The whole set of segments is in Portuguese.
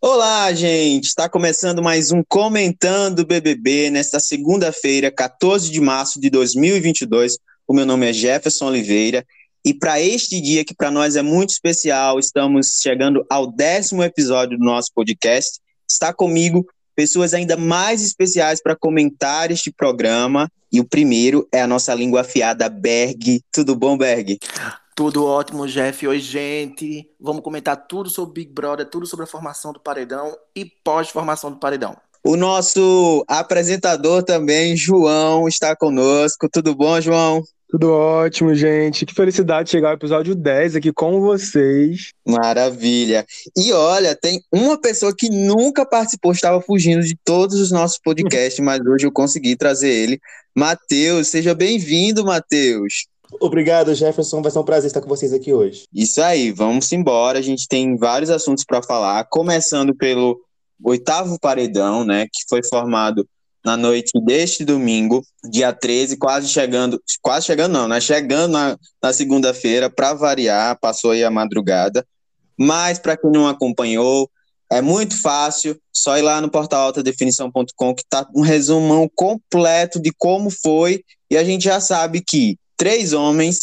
Olá, gente! Está começando mais um Comentando BBB nesta segunda-feira, 14 de março de 2022. O meu nome é Jefferson Oliveira e para este dia que para nós é muito especial, estamos chegando ao décimo episódio do nosso podcast. Está comigo pessoas ainda mais especiais para comentar este programa. E o primeiro é a nossa língua afiada, Berg. Tudo bom, Berg? Tudo ótimo, Jeff. Oi, gente. Vamos comentar tudo sobre Big Brother, tudo sobre a formação do Paredão e pós-formação do Paredão. O nosso apresentador também, João, está conosco. Tudo bom, João? Tudo ótimo, gente. Que felicidade chegar ao episódio 10 aqui com vocês. Maravilha. E olha, tem uma pessoa que nunca participou, estava fugindo de todos os nossos podcasts, mas hoje eu consegui trazer ele. Matheus, seja bem-vindo, Matheus. Obrigado, Jefferson. Vai ser um prazer estar com vocês aqui hoje. Isso aí, vamos embora. A gente tem vários assuntos para falar, começando pelo oitavo paredão, né, que foi formado na noite deste domingo, dia 13, quase chegando, quase chegando não, né? Chegando na, na segunda-feira, para variar, passou aí a madrugada. Mas para quem não acompanhou, é muito fácil, só ir lá no portal altadefinição.com que tá um resumão completo de como foi, e a gente já sabe que três homens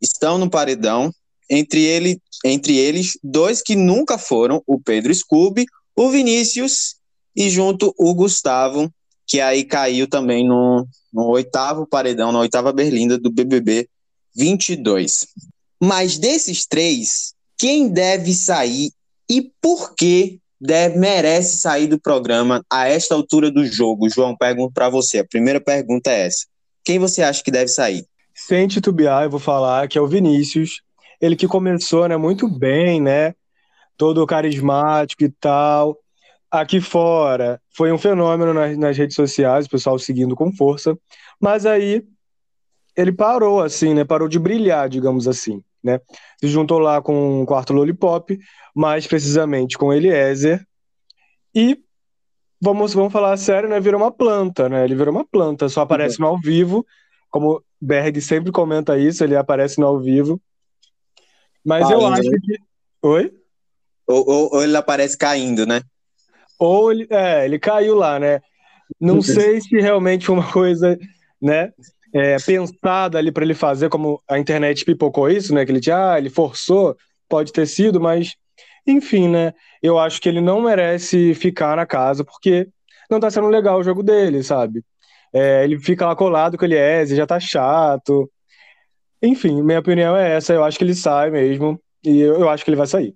estão no paredão, entre, ele, entre eles dois que nunca foram, o Pedro Scooby, o Vinícius e junto o Gustavo, que aí caiu também no, no oitavo paredão, na oitava berlinda do BBB 22. Mas desses três, quem deve sair e por que deve, merece sair do programa a esta altura do jogo? João, pergunto para você. A primeira pergunta é essa. Quem você acha que deve sair? Sem titubear, eu vou falar que é o Vinícius. Ele que começou né, muito bem, né? Todo carismático e tal aqui fora foi um fenômeno nas, nas, redes sociais, o pessoal seguindo com força, mas aí ele parou, assim, né? Parou de brilhar, digamos assim, né? Se juntou lá com o quarto Lollipop, mais precisamente com Eliezer, e vamos, vamos falar sério, né? Virou uma planta, né? Ele virou uma planta, só aparece uhum. no ao vivo, como Berg sempre comenta isso, ele aparece no ao vivo. Mas eu acho né? que. Oi? Ou, ou, ou ele aparece caindo, né? Ou ele, é, ele caiu lá, né? Não sei se realmente foi uma coisa, né? É, pensada ali para ele fazer, como a internet pipocou isso, né? Que ele tinha, ah, ele forçou, pode ter sido, mas enfim, né? Eu acho que ele não merece ficar na casa porque não tá sendo legal o jogo dele, sabe? É, ele fica lá colado com ele é, já tá chato. Enfim, minha opinião é essa. Eu acho que ele sai mesmo e eu, eu acho que ele vai sair.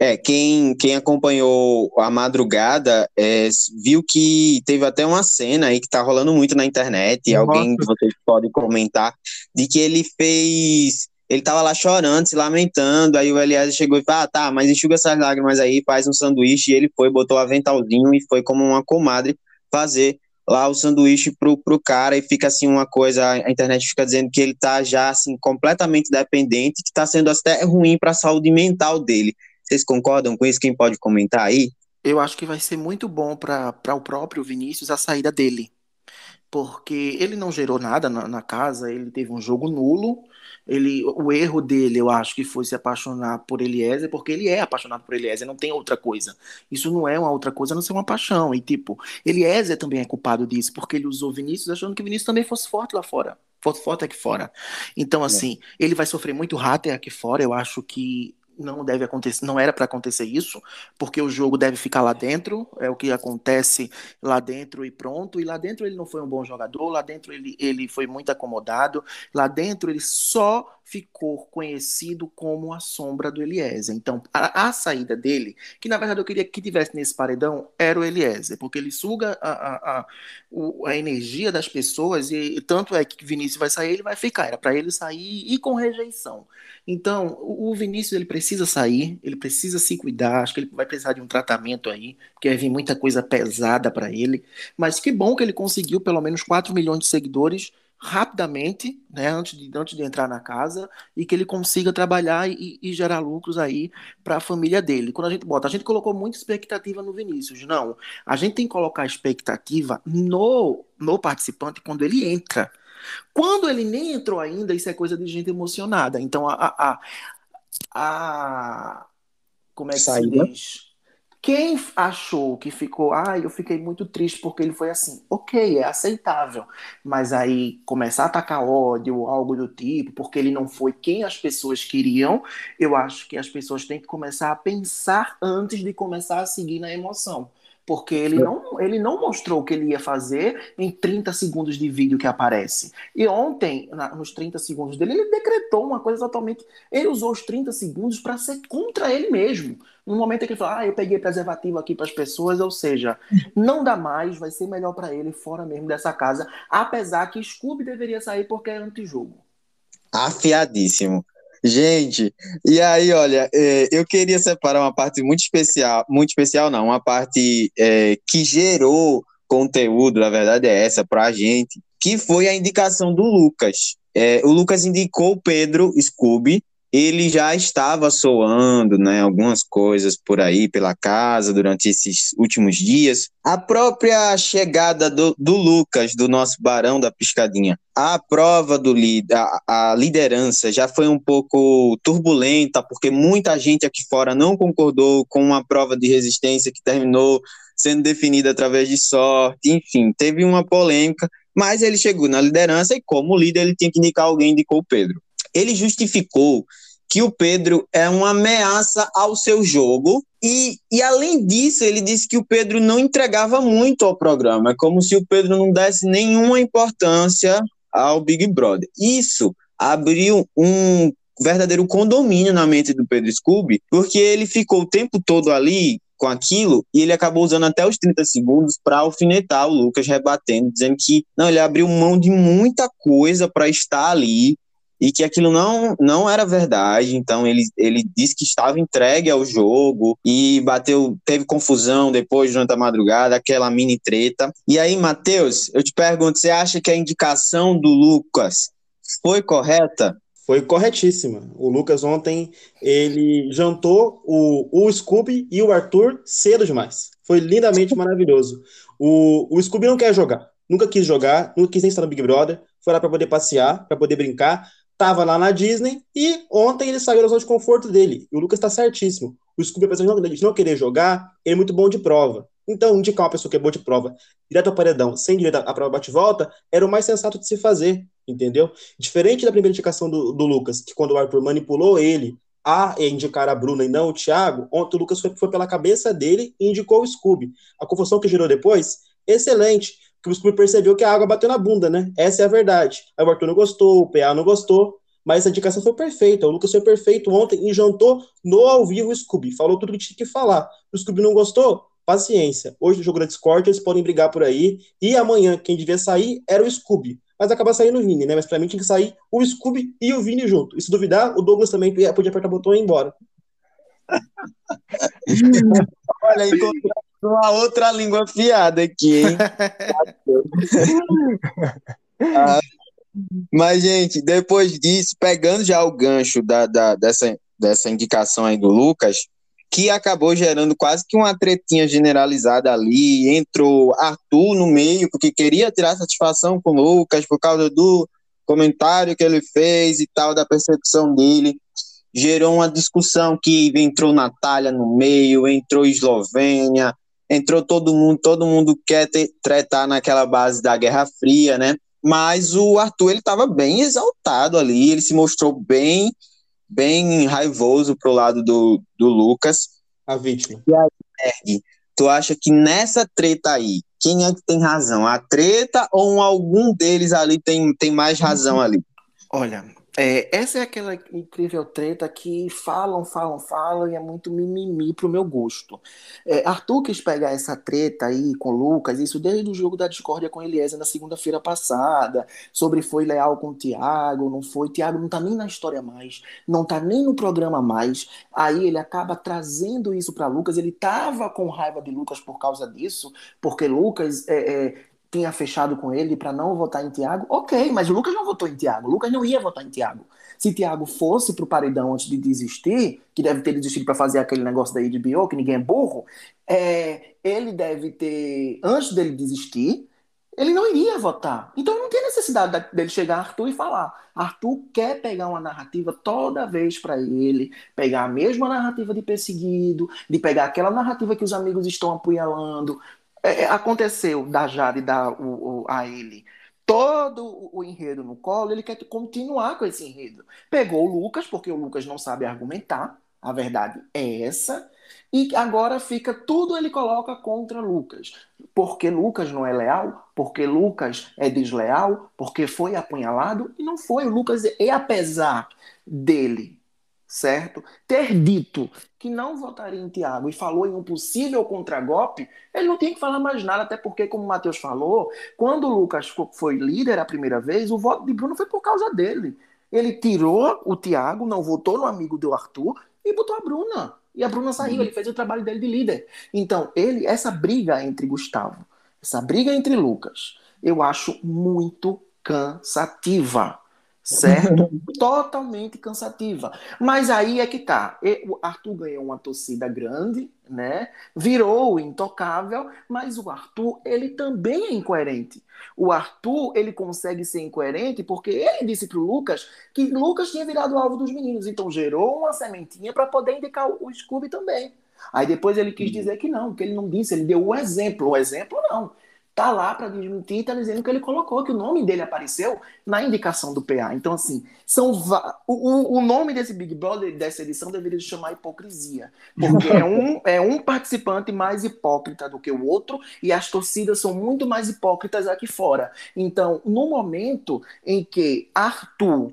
É, quem, quem acompanhou a madrugada é, viu que teve até uma cena aí que tá rolando muito na internet, e alguém de vocês pode comentar, de que ele fez. Ele tava lá chorando, se lamentando, aí o Eliezer chegou e falou: Ah, tá, mas enxuga essas lágrimas aí, faz um sanduíche, e ele foi, botou o aventalzinho e foi como uma comadre fazer lá o sanduíche pro, pro cara e fica assim uma coisa, a internet fica dizendo que ele tá já assim completamente dependente, que tá sendo até ruim para a saúde mental dele. Vocês concordam com isso? Quem pode comentar aí? Eu acho que vai ser muito bom para o próprio Vinícius a saída dele. Porque ele não gerou nada na, na, casa, ele teve um jogo nulo. Ele, o erro dele, eu acho que foi se apaixonar por Eliezer, porque ele é apaixonado por Eliezer, não tem outra coisa. Isso não é uma outra coisa, a não ser uma paixão. E tipo, Eliezer também é culpado disso, porque ele usou Vinícius achando que Vinícius também fosse forte lá fora. Fosse forte aqui fora. Então, é. assim, é. ele vai sofrer muito rato aqui fora. Eu acho que não deve acontecer, não era para acontecer isso, porque o jogo deve ficar lá dentro, é o que acontece lá dentro e pronto. E lá dentro ele não foi um bom jogador, lá dentro ele, ele foi muito acomodado, lá dentro ele só ficou conhecido como a sombra do Eliezer. Então, a, a, saída dele, que na verdade eu queria que tivesse nesse paredão, era o Eliezer, porque ele suga a, a, a, a energia das pessoas e, e, tanto é que Vinícius vai sair, ele vai ficar. Era para ele sair e com rejeição. Então, o, Vinícius ele precisa sair, ele precisa se cuidar. Acho que ele vai precisar de um tratamento aí, porque vai vir muita coisa pesada para ele. Mas que bom que ele conseguiu pelo menos 4 milhões de seguidores rapidamente, né, antes de, antes de entrar na casa, e que ele consiga trabalhar e, e gerar lucros aí para a família dele. Quando a gente bota, a gente colocou muita expectativa no Vinícius. Não, a gente tem que colocar expectativa no, no participante quando ele entra. Quando ele nem entrou ainda, isso é coisa de gente emocionada. Então, a, a, a. Como é que Saída. se diz? Quem achou que ficou, ah, eu fiquei muito triste porque ele foi assim, ok, é aceitável, mas aí começar a atacar ódio, algo do tipo, porque ele não foi quem as pessoas queriam, eu acho que as pessoas têm que começar a pensar antes de começar a seguir na emoção. Porque ele não, ele não mostrou o que ele ia fazer em 30 segundos de vídeo que aparece. E ontem, na- nos 30 segundos dele, ele decretou uma coisa totalmente. Ele usou os 30 segundos para ser contra ele mesmo. No momento em que ele falou, ah, eu peguei preservativo aqui para as pessoas, ou seja, não dá mais, vai ser melhor para ele fora mesmo dessa casa. Apesar que Scooby deveria sair porque é antijogo. Afiadíssimo. Gente, e aí, olha, é, eu queria separar uma parte muito especial, muito especial não, uma parte é, que gerou conteúdo, na verdade é essa, pra gente, que foi a indicação do Lucas. É, o Lucas indicou o Pedro Scooby, ele já estava soando, né, algumas coisas por aí pela casa durante esses últimos dias. A própria chegada do, do Lucas, do nosso Barão da Piscadinha, a prova do a, a liderança já foi um pouco turbulenta, porque muita gente aqui fora não concordou com uma prova de resistência que terminou sendo definida através de sorte, enfim, teve uma polêmica, mas ele chegou na liderança e como líder ele tinha que indicar alguém, indicou o Pedro ele justificou que o Pedro é uma ameaça ao seu jogo e, e além disso ele disse que o Pedro não entregava muito ao programa, é como se o Pedro não desse nenhuma importância ao Big Brother. Isso abriu um verdadeiro condomínio na mente do Pedro Scooby, porque ele ficou o tempo todo ali com aquilo e ele acabou usando até os 30 segundos para alfinetar o Lucas, rebatendo, dizendo que não, ele abriu mão de muita coisa para estar ali e que aquilo não, não era verdade. Então ele, ele disse que estava entregue ao jogo e bateu, teve confusão depois durante a madrugada, aquela mini treta. E aí, Matheus, eu te pergunto, você acha que a indicação do Lucas foi correta? Foi corretíssima. O Lucas ontem, ele jantou o, o Scooby e o Arthur cedo demais. Foi lindamente maravilhoso. O, o Scooby não quer jogar. Nunca quis jogar, nunca quis nem estar no Big Brother. Foi lá para poder passear, para poder brincar. Tava lá na Disney e ontem ele saiu da zona de conforto dele. E o Lucas está certíssimo. O Scooby, apesar de não querer jogar, ele é muito bom de prova. Então, indicar uma pessoa que é boa de prova direto ao paredão, sem direito à prova bate-volta, era o mais sensato de se fazer, entendeu? Diferente da primeira indicação do, do Lucas, que quando o Arthur manipulou ele a indicar a Bruna e não o Thiago, ontem o Lucas foi, foi pela cabeça dele e indicou o Scooby. A confusão que gerou depois, excelente, porque o Scooby percebeu que a água bateu na bunda, né? Essa é a verdade. Aí o Arthur não gostou, o PA não gostou, mas essa indicação foi perfeita. O Lucas foi perfeito ontem e jantou no ao vivo o Scooby. Falou tudo que tinha que falar. O Scooby não gostou? Paciência. Hoje no jogo da Discord eles podem brigar por aí. E amanhã quem devia sair era o Scooby. Mas acaba saindo o Vini, né? Mas pra mim tinha que sair o Scooby e o Vini junto. E se duvidar, o Douglas também podia apertar o botão e ir embora. Olha, encontramos uma outra língua fiada aqui, hein? ah, mas, gente, depois disso, pegando já o gancho da, da, dessa, dessa indicação aí do Lucas, que acabou gerando quase que uma tretinha generalizada ali, entrou Arthur no meio, porque queria tirar satisfação com o Lucas por causa do comentário que ele fez e tal, da percepção dele. Gerou uma discussão que entrou Natália no meio, entrou Eslovênia, entrou todo mundo, todo mundo quer ter, tretar naquela base da Guerra Fria, né? Mas o Arthur, ele estava bem exaltado ali, ele se mostrou bem bem raivoso pro lado do, do Lucas. A vítima. E aí, Berg, tu acha que nessa treta aí, quem é que tem razão? A treta ou algum deles ali tem, tem mais razão ali? Olha, é, essa é aquela incrível treta que falam, falam, falam e é muito mimimi pro meu gosto. É, Arthur quis pegar essa treta aí com Lucas, isso desde o jogo da discórdia com Eliezer na segunda-feira passada, sobre foi leal com o Thiago, não foi. Thiago não tá nem na história mais, não tá nem no programa mais. Aí ele acaba trazendo isso para Lucas. Ele tava com raiva de Lucas por causa disso, porque Lucas é, é, tinha fechado com ele para não votar em Tiago, ok, mas o Lucas não votou em Tiago. O Lucas não ia votar em Tiago. Se Tiago fosse pro paredão antes de desistir, que deve ter desistido para fazer aquele negócio da HBO, que ninguém é burro, é, ele deve ter, antes dele desistir, ele não iria votar. Então não tem necessidade dele chegar Arthur e falar. Arthur quer pegar uma narrativa toda vez para ele, pegar a mesma narrativa de perseguido, de pegar aquela narrativa que os amigos estão apunhalando. É, é aconteceu da Jade dar o, o, a ele todo o enredo no colo, ele quer continuar com esse enredo. Pegou o Lucas, porque o Lucas não sabe argumentar, a verdade é essa, e agora fica tudo ele coloca contra Lucas. Porque Lucas não é leal, porque Lucas é desleal, porque foi apunhalado e não foi. O Lucas, e apesar dele, certo? Ter dito que não votaria em Tiago e falou em um possível contragolpe, ele não tem que falar mais nada, até porque, como o Matheus falou, quando o Lucas foi líder a primeira vez, o voto de Bruno foi por causa dele. Ele tirou o Tiago, não votou no amigo do Arthur e botou a Bruna. E a Bruna saiu, ele fez o trabalho dele de líder. Então, ele, essa briga entre Gustavo, essa briga entre Lucas, eu acho muito cansativa certo? Totalmente cansativa. Mas aí é que tá. O Arthur ganhou uma torcida grande, né? Virou intocável, mas o Arthur, ele também é incoerente. O Arthur, ele consegue ser incoerente porque ele disse pro Lucas que Lucas tinha virado alvo dos meninos, então gerou uma sementinha para poder indicar o Scooby também. Aí depois ele quis dizer que não, que ele não disse, ele deu o exemplo. O exemplo não tá lá para desmentir, tá dizendo que ele colocou, que o nome dele apareceu na indicação do PA. Então, assim, são o, o nome desse Big Brother, dessa edição, deveria se chamar hipocrisia. Porque é um, é um participante mais hipócrita do que o outro, e as torcidas são muito mais hipócritas aqui fora. Então, no momento em que Arthur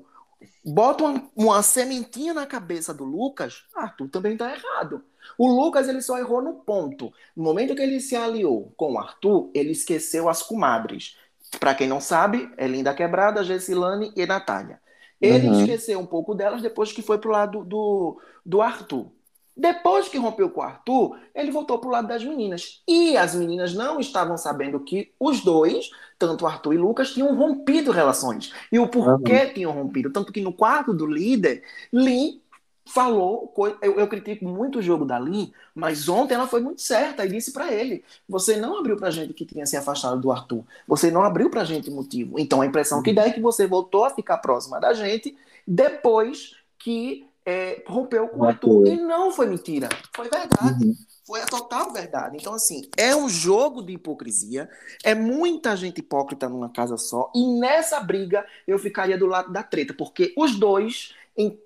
bota uma, uma sementinha na cabeça do Lucas, Arthur também tá errado. O Lucas ele só errou no ponto. No momento que ele se aliou com o Arthur, ele esqueceu as comadres. Para quem não sabe, é Linda Quebrada, Gessilane e Natália. Ele uhum. esqueceu um pouco delas depois que foi pro lado do, do Arthur. Depois que rompeu com o Arthur, ele voltou pro lado das meninas. E as meninas não estavam sabendo que os dois, tanto Arthur e Lucas, tinham rompido relações. E o porquê uhum. tinham rompido. Tanto que no quarto do líder, Lin falou, eu, eu, critico muito o jogo da Lin, mas ontem ela foi muito certa e disse para ele: você não abriu pra gente que tinha se afastado do Arthur, você não abriu pra gente motivo. Então a impressão que dá é que você voltou a ficar próxima da gente depois que é, rompeu com o Arthur. E não foi mentira, foi verdade. Uhum. Foi a total verdade. Então, assim, é um jogo de hipocrisia, é muita gente hipócrita numa casa só, e nessa briga eu ficaria do lado da treta, porque os dois em,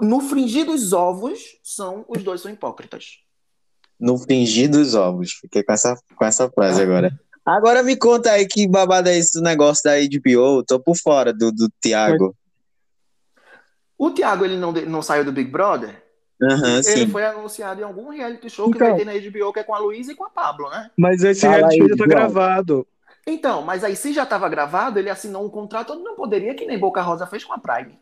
no fringir dos ovos, são os dois são hipócritas. No fringir dos ovos. Fiquei com essa, com essa frase ah. agora. Agora me conta aí que babada é esse negócio da HBO. Tô por fora do, do Thiago. O Thiago, ele não, não saiu do Big Brother? Uhum, ele sim. foi anunciado em algum reality show então, que vai ter na HBO, que é com a Luísa e com a Pablo, né? Mas esse Fala reality show já tá gravado. Então, mas aí se já estava gravado, ele assinou um contrato, não poderia, que nem Boca Rosa fez com a Prime.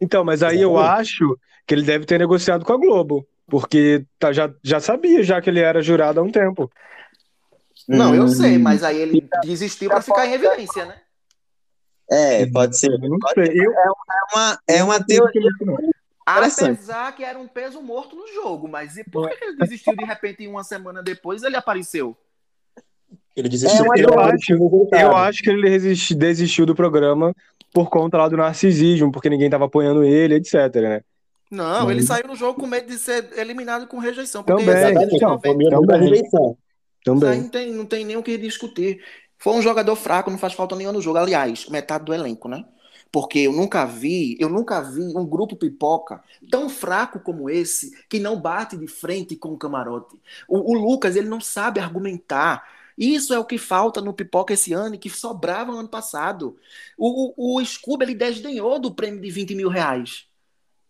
Então, mas aí eu acho que ele deve ter negociado com a Globo, porque tá, já, já sabia já que ele era jurado há um tempo. Não, eu sei, hum. mas aí ele desistiu para ficar em evidência, né? É, pode ser. Pode ser. Eu, é, uma, é uma teoria. Apesar que era um peso morto no jogo, mas e por que ele desistiu de repente uma semana depois ele apareceu? Ele desistiu. É, eu, acho, eu acho que ele desistiu do programa por conta lá do narcisismo, porque ninguém tava apoiando ele, etc, né? Não, hum. ele saiu no jogo com medo de ser eliminado com rejeição. Também, então, também. Não tem, não tem nem o que discutir. Foi um jogador fraco, não faz falta nenhuma no jogo. Aliás, metade do elenco, né? Porque eu nunca vi, eu nunca vi um grupo pipoca tão fraco como esse que não bate de frente com o camarote. O, o Lucas, ele não sabe argumentar. Isso é o que falta no Pipoca esse ano e que sobrava no ano passado. O, o, o Scooby, ele desdenhou do prêmio de 20 mil reais.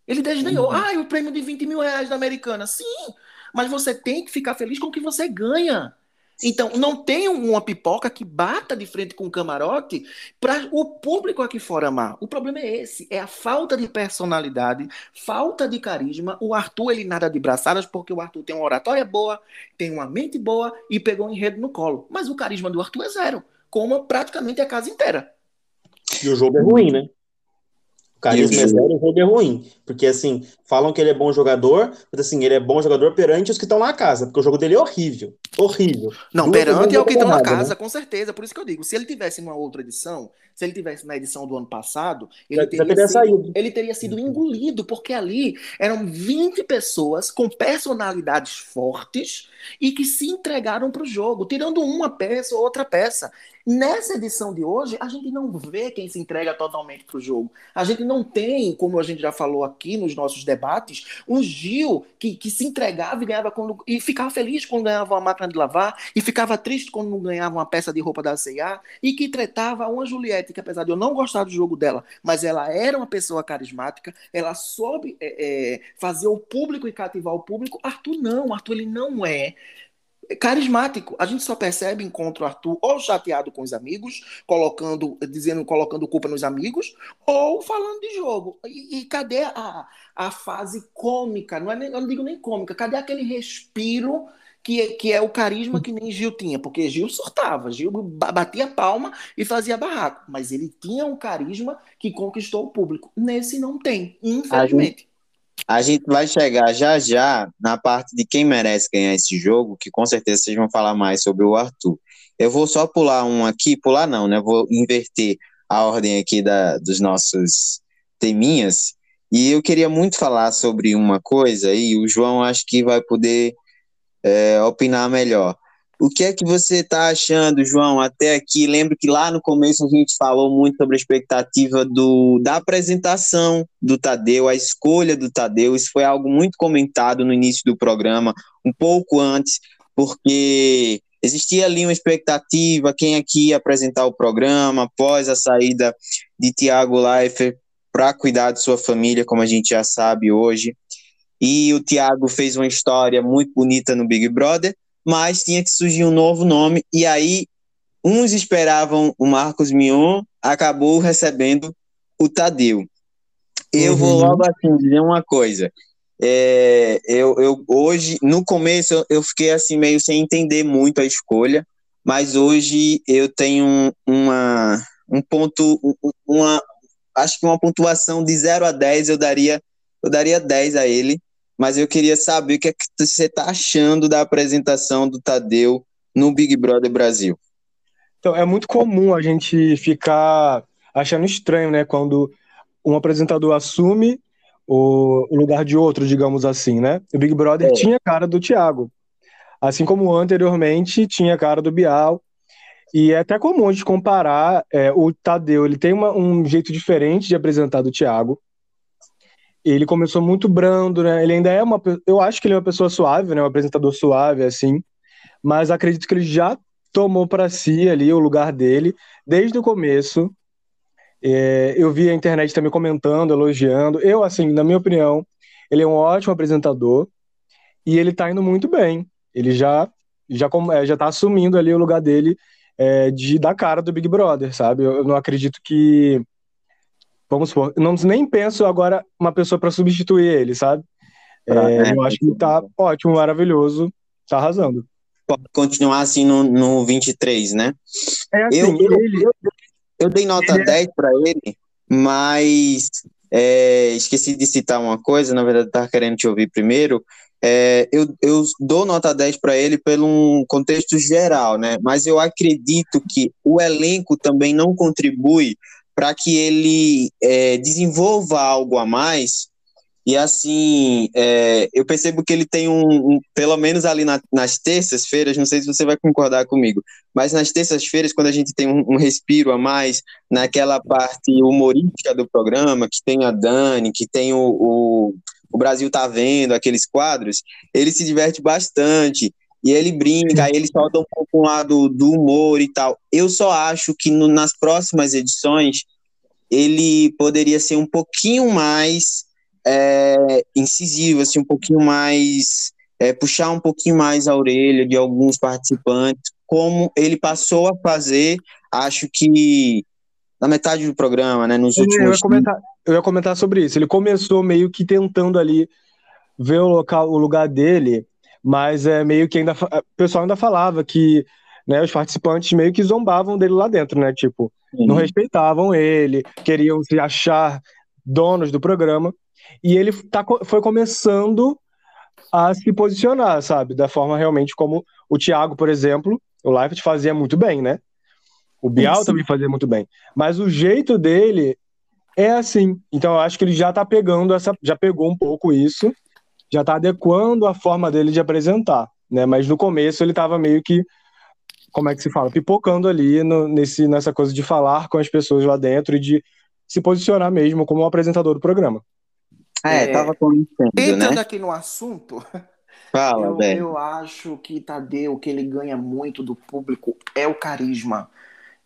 Ele desdenhou. Uhum. Ah, o prêmio de 20 mil reais da Americana. Sim, mas você tem que ficar feliz com o que você ganha. Então, não tem uma pipoca que bata de frente com o camarote para o público aqui fora amar. O problema é esse, é a falta de personalidade, falta de carisma. O Arthur, ele nada de braçadas, porque o Arthur tem uma oratória boa, tem uma mente boa e pegou um enredo no colo. Mas o carisma do Arthur é zero, como praticamente a casa inteira. E o jogo é ruim, né? O carisma é zero, o jogo é ruim. Porque, assim, falam que ele é bom jogador, mas, assim, ele é bom jogador perante os que estão lá na casa, porque o jogo dele é horrível. Horrível. Não, Duas perante é o que estão na casa, né? com certeza. Por isso que eu digo, se ele tivesse numa outra edição, se ele tivesse na edição do ano passado, ele, já, teria, já teria sido, saído. ele teria sido engolido, porque ali eram 20 pessoas com personalidades fortes e que se entregaram para o jogo, tirando uma peça ou outra peça. Nessa edição de hoje, a gente não vê quem se entrega totalmente para o jogo. A gente não tem, como a gente já falou aqui nos nossos debates, um Gil que, que se entregava e ganhava quando, e ficava feliz quando ganhava uma máquina de lavar, e ficava triste quando não ganhava uma peça de roupa da C&A, e que tretava uma Juliette, que apesar de eu não gostar do jogo dela, mas ela era uma pessoa carismática, ela soube é, é, fazer o público e cativar o público. Arthur não, Arthur ele não é carismático. A gente só percebe encontro Arthur ou chateado com os amigos, colocando, dizendo, colocando culpa nos amigos, ou falando de jogo. E, e cadê a, a fase cômica? Não é nem, eu não digo nem cômica. Cadê aquele respiro que, que é o carisma que nem Gil tinha? Porque Gil surtava, Gil batia palma e fazia barraco, mas ele tinha um carisma que conquistou o público. Nesse não tem, infelizmente. A gente vai chegar já já na parte de quem merece ganhar esse jogo, que com certeza vocês vão falar mais sobre o Arthur. Eu vou só pular um aqui, pular não, né? Vou inverter a ordem aqui da, dos nossos teminhas. E eu queria muito falar sobre uma coisa, e o João acho que vai poder é, opinar melhor. O que é que você está achando, João, até aqui? Lembro que lá no começo a gente falou muito sobre a expectativa do, da apresentação do Tadeu, a escolha do Tadeu. Isso foi algo muito comentado no início do programa, um pouco antes, porque existia ali uma expectativa, quem aqui ia apresentar o programa após a saída de Tiago Leifert para cuidar de sua família, como a gente já sabe hoje. E o Tiago fez uma história muito bonita no Big Brother, mas tinha que surgir um novo nome, e aí uns esperavam o Marcos Mion, acabou recebendo o Tadeu. Eu uhum. vou logo assim dizer uma coisa. É, eu, eu hoje, no começo, eu fiquei assim meio sem entender muito a escolha, mas hoje eu tenho uma, um ponto, uma, acho que uma pontuação de 0 a 10 eu daria, eu daria 10 a ele, mas eu queria saber o que, é que você está achando da apresentação do Tadeu no Big Brother Brasil. Então, é muito comum a gente ficar achando estranho, né, quando um apresentador assume o, lugar de outro, digamos assim, né? O Big Brother é. tinha cara do Thiago, assim como anteriormente tinha cara do Bial, e é até comum a gente comparar é, o Tadeu, ele tem uma, um jeito diferente de apresentar do Thiago, ele começou muito brando, né? Ele ainda é uma. Eu acho que ele é uma pessoa suave, né? Um apresentador suave, assim. Mas acredito que ele já tomou para si ali o lugar dele desde o começo. É, eu vi a internet também comentando, elogiando. Eu, assim, na minha opinião, ele é um ótimo apresentador e ele tá indo muito bem. Ele já já é, já tá assumindo ali o lugar dele é, de da cara do Big Brother, sabe? Eu, eu não acredito que vamos supor, não nem penso agora uma pessoa para substituir ele, sabe? É, é, eu acho que tá ótimo, maravilhoso, tá arrasando. Pode continuar assim no, no 23, né? É assim, eu, ele, eu, eu dei nota ele 10 para ele, mas é, esqueci de citar uma coisa, na verdade estava querendo te ouvir primeiro. É, eu, eu dou nota 10 para ele pelo um contexto geral, né? Mas eu acredito que o elenco também não contribui para que ele é, desenvolva algo a mais. E assim, é, eu percebo que ele tem um, um pelo menos ali na, nas terças-feiras, não sei se você vai concordar comigo, mas nas terças-feiras, quando a gente tem um, um, respiro a mais naquela parte humorística do programa, que tem a Dani, que tem o, o, o Brasil tá vendo, aqueles quadros, ele se diverte bastante e ele brinca, aí ele solta um pouco um lado do humor e tal. Eu só acho que no, nas próximas edições ele poderia ser um pouquinho mais é, incisivo, assim, um pouquinho mais é, puxar um pouquinho mais a orelha de alguns participantes, como ele passou a fazer, acho que na metade do programa, né, nos últimos... Eu ia, comentar, eu ia comentar sobre isso, ele começou meio que tentando ali ver o local, o lugar dele mas é meio que ainda o pessoal ainda falava que né, os participantes meio que zombavam dele lá dentro, né? Tipo, Sim. não respeitavam ele, queriam se achar donos do programa, e ele tá, foi começando a se posicionar, sabe? Da forma realmente como o Thiago, por exemplo, o Leifert fazia muito bem, né? O Bial também fazia muito bem. Mas o jeito dele é assim. Então eu acho que ele já tá pegando essa. Já pegou um pouco isso, já tá adequando a forma dele de apresentar. Né? Mas no começo ele tava meio que. Como é que se fala? Pipocando ali no, nesse, nessa coisa de falar com as pessoas lá dentro e de se posicionar mesmo como um apresentador do programa. É, é tava conhecendo, Entrando né? aqui no assunto, Fala, eu, velho. eu acho que Tadeu, o que ele ganha muito do público é o carisma.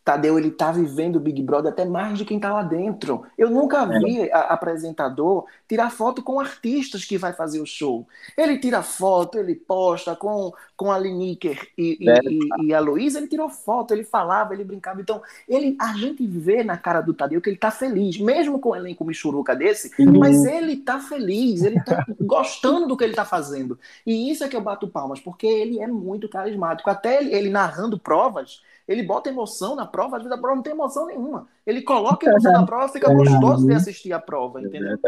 Tadeu, ele tá vivendo o Big Brother até mais de quem tá lá dentro. Eu nunca é. vi a, apresentador tirar foto com artistas que vai fazer o show. Ele tira foto, ele posta com, com a Liniker e, e, e, e, a Luísa, ele tirou foto, ele falava, ele brincava. Então, ele, a gente vê na cara do Tadeu que ele tá feliz, mesmo com um elenco michuruca desse, uhum. mas ele tá feliz, ele tá gostando do que ele tá fazendo. E isso é que eu bato palmas, porque ele é muito carismático. Até ele, ele narrando provas, ele bota emoção na prova, às vezes a prova não tem emoção nenhuma. Ele coloca emoção na prova, fica gostoso de assistir a prova, entendeu?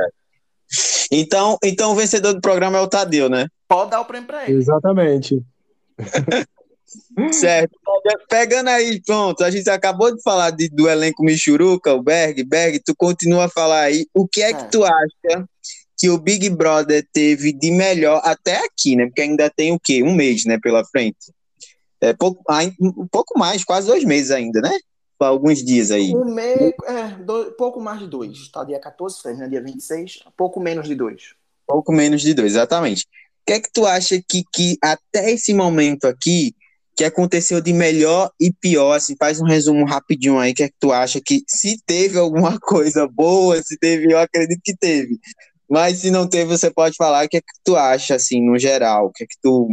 Então, então o vencedor do programa é o Tadeu, né? Pode dar o prêmio pra ele. Exatamente. certo. Pegando aí, pronto, a gente acabou de falar de, do elenco Michuruca, o Berg, Berg, tu continua a falar aí. O que é, é que tu acha que o Big Brother teve de melhor até aqui, né? Porque ainda tem o quê? Um mês, né, pela frente. É, pouco, um pouco mais, quase dois meses ainda, né? Alguns dias aí. Um mês, é, dois, pouco mais de dois. Tá dia 14, fez, né? Dia 26, pouco menos de dois. Pouco menos de dois, exatamente. O que é que tu acha que, que até esse momento aqui, que aconteceu de melhor e pior, assim, faz um resumo rapidinho aí, o que é que tu acha que, se teve alguma coisa boa, se teve, eu acredito que teve, mas se não teve, você pode falar o que é que tu acha, assim, no geral, o que é que tu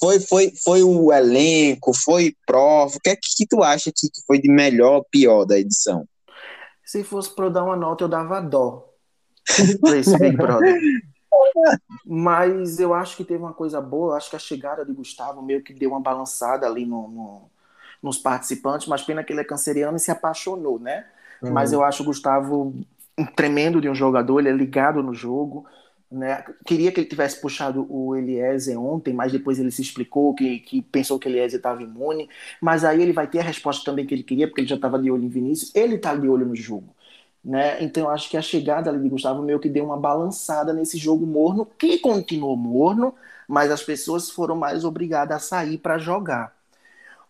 foi, foi, foi o elenco, foi prova. O que é que tu acha que foi de melhor ou pior da edição? Se fosse para eu dar uma nota, eu dava dó esse Big Brother. Mas eu acho que teve uma coisa boa. Eu acho que a chegada de Gustavo meio que deu uma balançada ali no, no nos participantes. Mas pena que ele é canceriano e se apaixonou, né? Uhum. Mas eu acho o Gustavo um tremendo de um jogador. Ele é ligado no jogo. Né? Queria que ele tivesse puxado o Eliezer ontem, mas depois ele se explicou que, que pensou que o Eliezer estava imune. Mas aí ele vai ter a resposta também que ele queria, porque ele já estava de olho em Vinícius. Ele está de olho no jogo. Né? Então acho que a chegada ali de Gustavo meio que deu uma balançada nesse jogo morno, que continuou morno, mas as pessoas foram mais obrigadas a sair para jogar.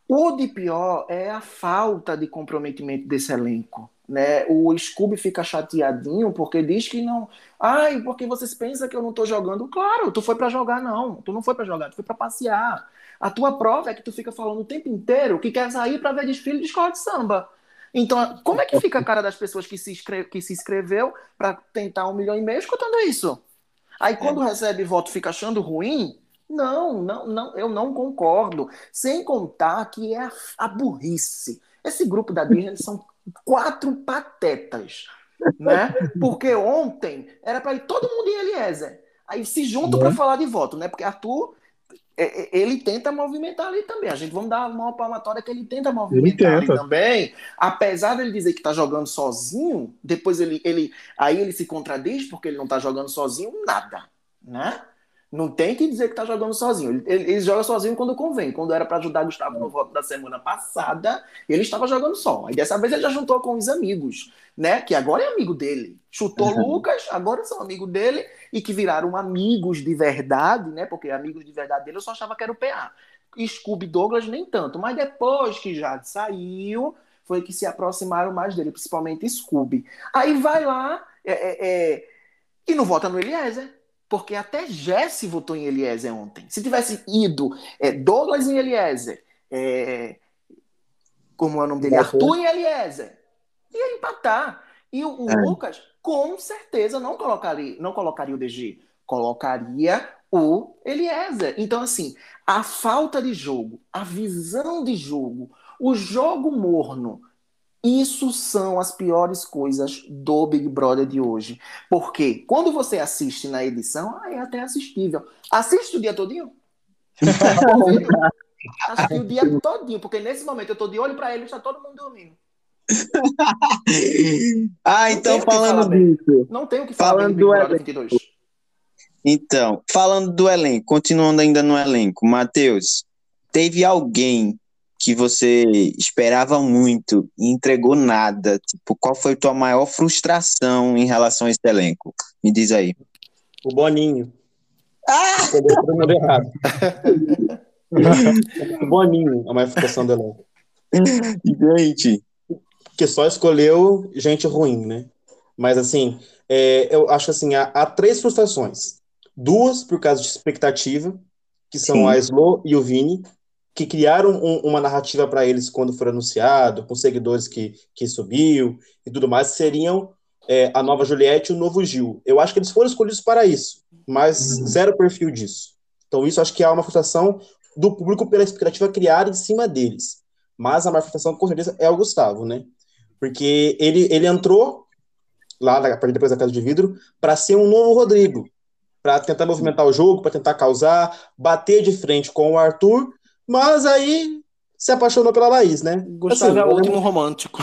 O de pior é a falta de comprometimento desse elenco. Né? O Scooby fica chateadinho porque diz que não. Ai, porque vocês pensam que eu não tô jogando? Claro, tu foi para jogar, não. Tu não foi para jogar, tu foi para passear. A tua prova é que tu fica falando o tempo inteiro que quer sair para ver desfile de escola de samba. Então, como é que fica a cara das pessoas que se, que se inscreveu para tentar um milhão e meio escutando isso? Aí quando é. recebe voto fica achando ruim? Não, não, não, eu não concordo. Sem contar que é a, a burrice. Esse grupo da Disney são quatro patetas, né? Porque ontem era para ir todo mundo em Eliezer. Aí se juntam para falar de voto, né? Porque Arthur é, é, ele tenta movimentar ali também. A gente vamos dar uma palmatória que ele tenta movimentar ele tenta. ali também. Apesar dele dizer que está jogando sozinho, depois ele, ele aí ele se contradiz porque ele não está jogando sozinho nada, né? Não tem que dizer que tá jogando sozinho. Ele, ele, ele joga sozinho quando convém. Quando era para ajudar Gustavo no voto da semana passada, ele estava jogando só. Aí dessa vez ele já juntou com os amigos, né? Que agora é amigo dele. Chutou uhum. Lucas, agora são amigos dele e que viraram amigos de verdade, né? Porque amigos de verdade dele eu só achava que era o PA. Scooby Douglas nem tanto, mas depois que já saiu, foi que se aproximaram mais dele, principalmente Scooby. Aí vai lá é, é, é, e não vota no Eliezer porque até Jesse votou em Eliezer ontem. Se tivesse ido é, Douglas em Eliezer, é, como é o nome dele? Arthur em Eliezer, ia empatar. E o, o é. Lucas, com certeza, não colocaria, não colocaria o DG, colocaria o Eliezer. Então, assim, a falta de jogo, a visão de jogo, o jogo morno, isso são as piores coisas do Big Brother de hoje. Porque quando você assiste na edição, ah, é até assistível. Assiste o dia todinho. Assiste o dia todinho, porque nesse momento eu tô de olho para ele e está todo mundo dormindo. ah, então falando disso. Não tem o que falar Falando do Big Brother elenco. 22. Então, falando do elenco, continuando ainda no elenco, Matheus, teve alguém que você esperava muito e entregou nada? Tipo, qual foi a tua maior frustração em relação a esse elenco? Me diz aí. O Boninho. Ah! Errado. o Boninho, a maior frustração do elenco. Gente, que só escolheu gente ruim, né? Mas assim, é, eu acho assim, há, há três frustrações. Duas por causa de expectativa, que são Sim. a Slo e o Vini, que criaram um- uma narrativa para eles quando foi anunciado, com seguidores que, que subiu e tudo mais, seriam é, a nova Juliette e o novo Gil. Eu acho que eles foram escolhidos para isso, mas zero perfil disso. Então isso acho que há uma frustração do público pela expectativa criada em cima deles. Mas a maior frustração, com certeza, é o Gustavo, né? Porque ele, ele entrou lá depois da Casa de Vidro para ser um novo Rodrigo, para tentar movimentar o jogo, para tentar causar, bater de frente com o Arthur, mas aí se apaixonou pela Laís, né? Gustavo Assim, é o último romântico.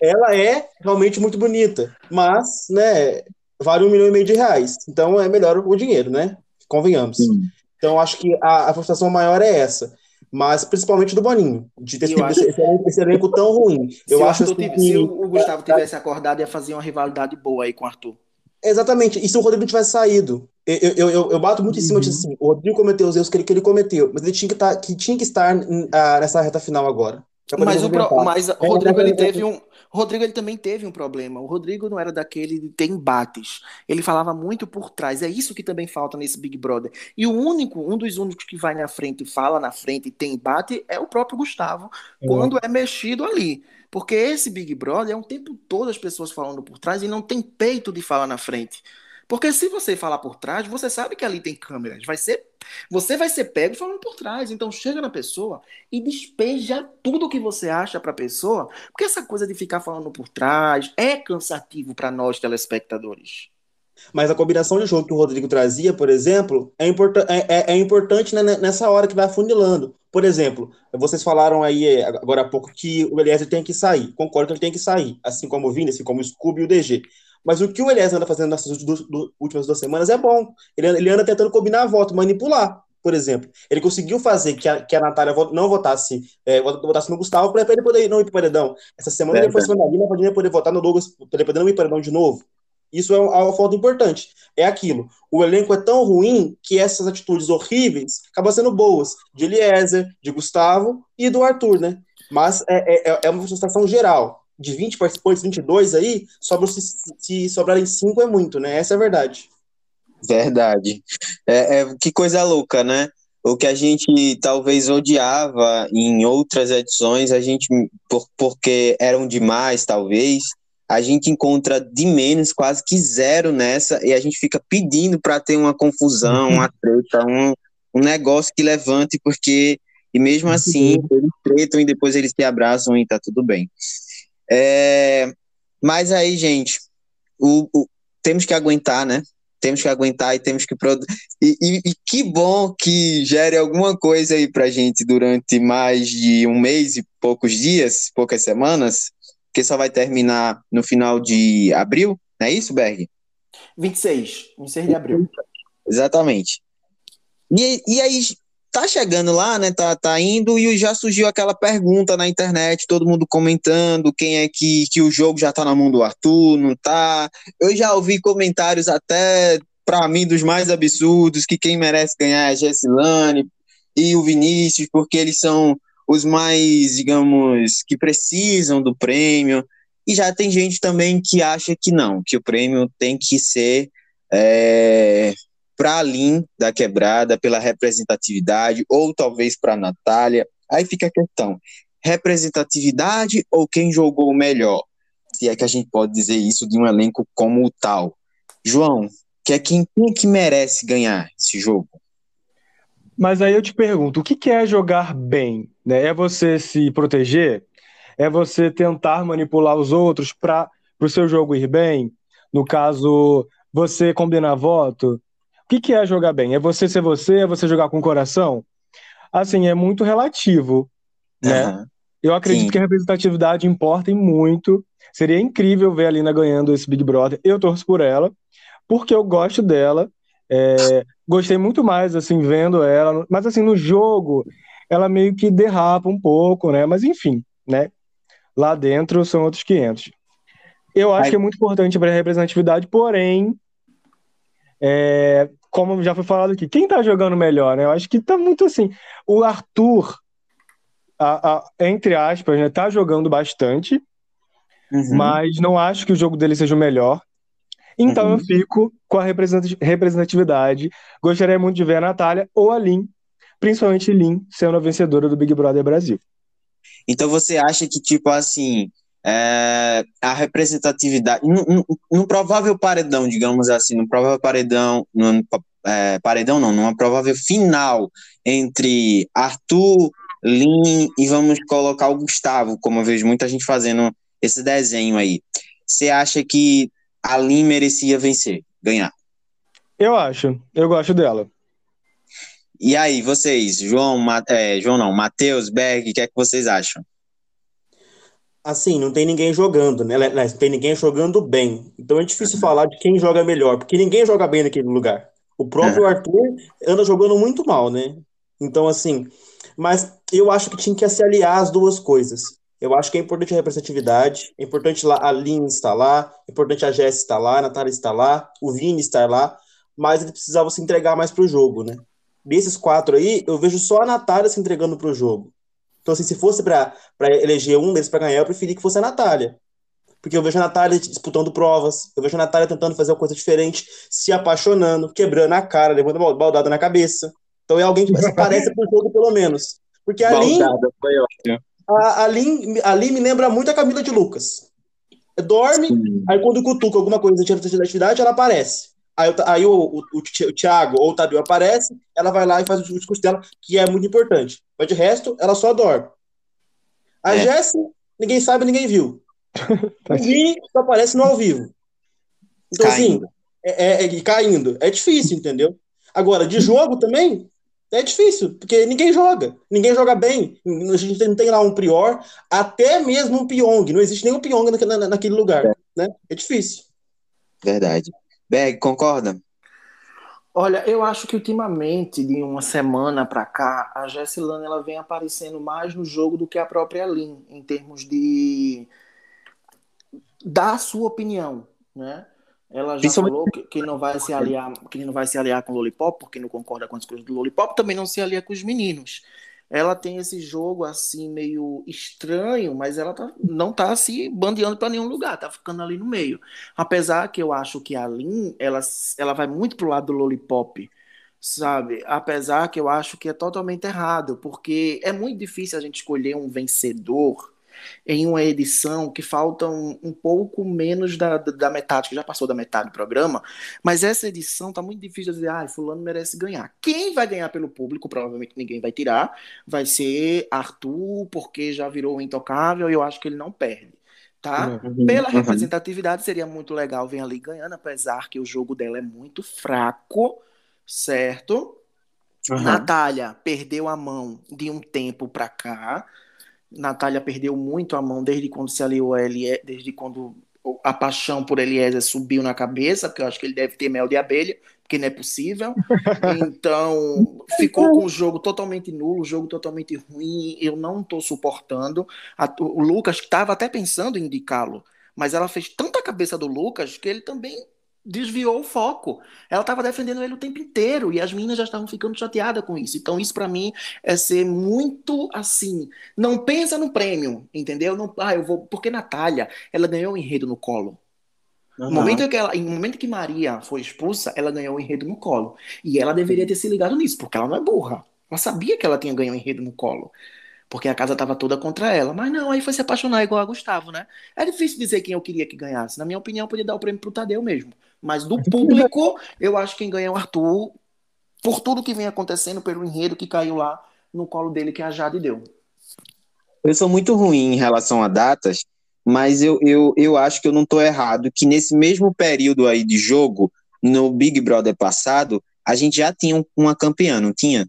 ela é realmente muito bonita, mas, né, vale um milhão e meio de reais. Então é melhor o dinheiro, né? Convenhamos. Sim. Então acho que a, a frustração maior é essa. Mas principalmente do Boninho, de ter sido acho- esse, elenco- esse elenco tão ruim. Eu o acho Arthur assim, se que- o Gustavo tivesse acordado, ia fazer uma rivalidade boa aí com o Arthur. Exatamente. E se o Rodrigo tivesse saído? Eu, eu, eu, bato muito em cima disso assim. O Rodrigo cometeu os erros que ele, que ele cometeu, mas ele tinha que, tá, que, tinha que estar ah, nessa reta final agora. Mas o, pro- mas o É, Rodrigo é, ele é, teve um, Rodrigo ele também teve um problema. O Rodrigo não era daquele de ter embates. Ele falava muito por trás. É isso que também falta nesse Big Brother. E o único, um dos únicos que vai na frente, fala na frente e tem embate é o próprio Gustavo, quando é mexido ali. Porque esse Big Brother é um tempo todo as pessoas falando por trás e não tem peito de falar na frente. Porque se você falar por trás, você sabe que ali tem câmeras. Vai ser, você vai ser pego falando por trás. Então chega na pessoa e despeja tudo o que você acha para a pessoa, porque essa coisa de ficar falando por trás é cansativo para nós telespectadores. Mas a combinação de jogo que o Rodrigo trazia, por exemplo, é, importa é, é- é importante né, nessa hora que vai afunilando. Por exemplo, vocês falaram aí é, agora há pouco que o Eliezer tem que sair. Concordo que ele tem que sair, assim como o Vini, assim como o Scooby e o DG. Mas o que o Eliezer anda fazendo nessas últimas duas semanas é bom. Ele, ele anda tentando combinar a voto, manipular, por exemplo. Ele conseguiu fazer que a, que a Natália não votasse, é, votasse no Gustavo para ele poder não ir para o paredão. Essa semana ele foi Verdade. cima da Lina para poder votar no Douglas, para ele poder não ir para o paredão de novo. Isso é uma falta importante. É aquilo. O elenco é tão ruim que essas atitudes horríveis acabam sendo boas. De Eliezer, de Gustavo e do Arthur, né? Mas é, é, é uma frustração geral. De 20 participantes, 22 aí, sobram, se, se sobrarem 5 é muito, né? Essa é a verdade. Verdade. É, é- que coisa louca, né? O que a gente talvez odiava em outras edições, a gente, por, porque eram demais, talvez, a gente encontra de menos, quase que zero nessa, e a gente fica pedindo para ter uma confusão, uma treta, um, um negócio que levante, porque, e mesmo assim, eles tretam e depois eles se abraçam e tá tudo bem. É, mas aí, gente, o, o- temos que aguentar, né? Temos que aguentar e temos que produzir. E, e- e que bom que gere alguma coisa aí pra gente durante mais de um mês e poucos dias, poucas semanas, que só vai terminar no final de abril, não é isso, Berg? 26, 26 de abril. Exatamente. E, e aí, tá chegando lá, né? Tá, tá indo e já surgiu aquela pergunta na internet, todo mundo comentando quem é que, que o jogo já tá na mão do Arthur, não tá. Eu já ouvi comentários até, pra mim, dos mais absurdos, que quem merece ganhar é a Gessilane e o Vinícius, porque eles são os mais, digamos, que precisam do prêmio. E já tem gente também que acha que não, que o prêmio tem que ser é, para a da quebrada, pela representatividade, ou talvez para a Natália. Aí fica a questão: representatividade ou quem jogou melhor? Se é que a gente pode dizer isso de um elenco como o tal. João, que é quem, quem que merece ganhar esse jogo? Mas aí eu te pergunto, o que que é jogar bem? né? É você se proteger? É você tentar manipular os outros para o seu jogo ir bem? No caso, você combinar voto? O que que é jogar bem? É você ser você? É você jogar com o coração? Assim, é muito relativo, né? Aham. Eu acredito Sim. que a representatividade importa e muito. Seria incrível ver a Lina ganhando esse Big Brother. Eu torço por ela, porque eu gosto dela. É, gostei muito mais, assim, vendo ela. Mas, assim, no jogo, ela meio que derrapa um pouco, né? Mas, enfim, né? Lá dentro são outros 500. Eu acho que é muito importante para a representatividade, porém, é, como já foi falado aqui, quem tá jogando melhor, né? Eu acho que tá muito assim. O Arthur, a- a- entre aspas, né, tá jogando bastante, Uhum. mas não acho que o jogo dele seja o melhor. Então Uhum. eu fico com a represent- representatividade. Gostaria muito de ver a Natália ou a Lin, principalmente Lin, sendo a vencedora do Big Brother Brasil. Então você acha que, tipo assim, é, a representatividade. Num, provável paredão, digamos assim, num provável paredão. Num, é, paredão não, numa provável final entre Arthur, Lin e vamos colocar o Gustavo, como eu vejo muita gente fazendo esse desenho aí. Você acha que a Lin merecia vencer, ganhar? Eu acho, eu gosto dela. E aí, vocês, João, é, João não, Matheus, Berg, o que é que vocês acham? Assim, não tem ninguém jogando, né? Não tem ninguém jogando bem. Então é Uhum. difícil falar de quem joga melhor, porque ninguém joga bem naquele lugar. O próprio Arthur anda jogando muito mal, né? Então, assim, mas eu acho que tinha que se aliar as duas coisas. Eu acho que é importante a representatividade, é importante lá a Lin estar lá, é importante a Jess estar lá, a Natália estar lá, o Vini estar lá, mas ele precisava se entregar mais pro jogo, né? Desses quatro aí, eu vejo só a Natália se entregando pro jogo. Então, assim, se fosse para eleger um deles para ganhar, eu preferi que fosse a Natália. Porque eu vejo a Natália disputando provas, eu vejo a Natália tentando fazer uma coisa diferente, se apaixonando, quebrando a cara, levando uma baldada na cabeça. Então é alguém que parece o jogo, pelo menos. Porque a Lin, a, a, Lin, a Lin me lembra muito a Camila de Lucas. Dorme, aí quando cutuca alguma coisa de representatividade, ela aparece. Aí, o- aí o, o, o Thiago ou o Tadeu aparece, ela vai lá e faz o discurso dela, que é muito importante. Mas de resto, ela só dorme. A É. Jessie, ninguém sabe, ninguém viu. Tá O Vini só aparece no ao vivo. Então, Caindo. assim, é, é- é caindo. É difícil, entendeu? Agora, de jogo também, é difícil, porque ninguém joga. Ninguém joga bem. A gente não tem lá um Prior, até mesmo um Pyong. Não existe nenhum Pyong naque- na- naquele lugar. Né? É difícil. Verdade. Berg, concorda? Olha, eu acho que ultimamente, de uma semana pra cá, a Jessilane ela vem aparecendo mais no jogo do que a própria Lin, em termos de dar a sua opinião, né? Ela já Principalmente- falou que, que não vai se aliar, que não vai se aliar com o Lollipop, porque não concorda com as coisas do Lollipop, também não se alia com os meninos. Ela tem esse jogo assim meio estranho, mas ela tá- não tá se bandeando para nenhum lugar, tá ficando ali no meio. Apesar que eu acho que a Lin, ela, ela vai muito pro lado do Lollipop, sabe? Apesar que eu acho que é totalmente errado, porque é muito difícil a gente escolher um vencedor em uma edição que falta um, um pouco menos da, da, metade, que já passou da metade do programa, mas essa edição tá muito difícil de dizer, ah, fulano merece ganhar. Quem vai ganhar pelo público, provavelmente ninguém vai tirar, vai ser Arthur, porque já virou o intocável e eu acho que ele não perde, tá? Pela Uhum. representatividade, seria muito legal ver ali ganhando, apesar que o jogo dela é muito fraco, certo? Uhum. Natália perdeu a mão de um tempo pra cá. Natália perdeu muito a mão desde quando se aliou a Elie, desde quando a paixão por Eliezer subiu na cabeça, porque eu acho que ele deve ter mel de abelha, porque não é possível. Então, ficou com o jogo totalmente nulo, o jogo totalmente ruim. Eu não estou suportando. A- o Lucas estava até pensando em indicá-lo, mas ela fez tanta cabeça do Lucas que ele também desviou o foco. Ela estava defendendo ele o tempo inteiro e as meninas já estavam ficando chateadas com isso. Então, isso para mim é ser muito assim. Não pensa no prêmio, entendeu? Não, ah, eu vou. Porque Natália, ela ganhou o enredo no colo. No momento em que ela, no momento que Maria foi expulsa, ela ganhou o enredo no colo. E ela deveria ter se ligado nisso, porque ela não é burra. Ela sabia que ela tinha ganho o enredo no colo. Porque a casa estava toda contra ela. Mas não, aí foi se apaixonar igual a Gustavo, né? É difícil dizer quem eu queria que ganhasse. Na minha opinião, eu podia dar o prêmio pro Tadeu mesmo. Mas do público, eu acho que quem ganha é o Arthur, por tudo que vem acontecendo, pelo enredo que caiu lá no colo dele que a Jade deu. Eu sou muito ruim em relação a datas, mas eu, eu, eu acho que eu não estou errado, que nesse mesmo período aí de jogo, no Big Brother passado, a gente já tinha um- uma campeã, não tinha?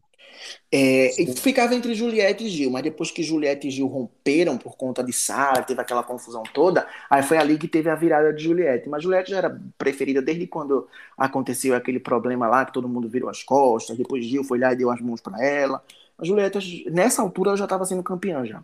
É, e ficava entre Juliette e Gil, mas depois que Juliette e Gil romperam por conta de Sara, teve aquela confusão toda, aí foi ali que teve a virada de Juliette. Mas Juliette já era preferida desde quando aconteceu aquele problema lá, que todo mundo virou as costas, depois Gil foi lá e deu as mãos para ela. A Juliette, nessa altura, já estava sendo campeã já.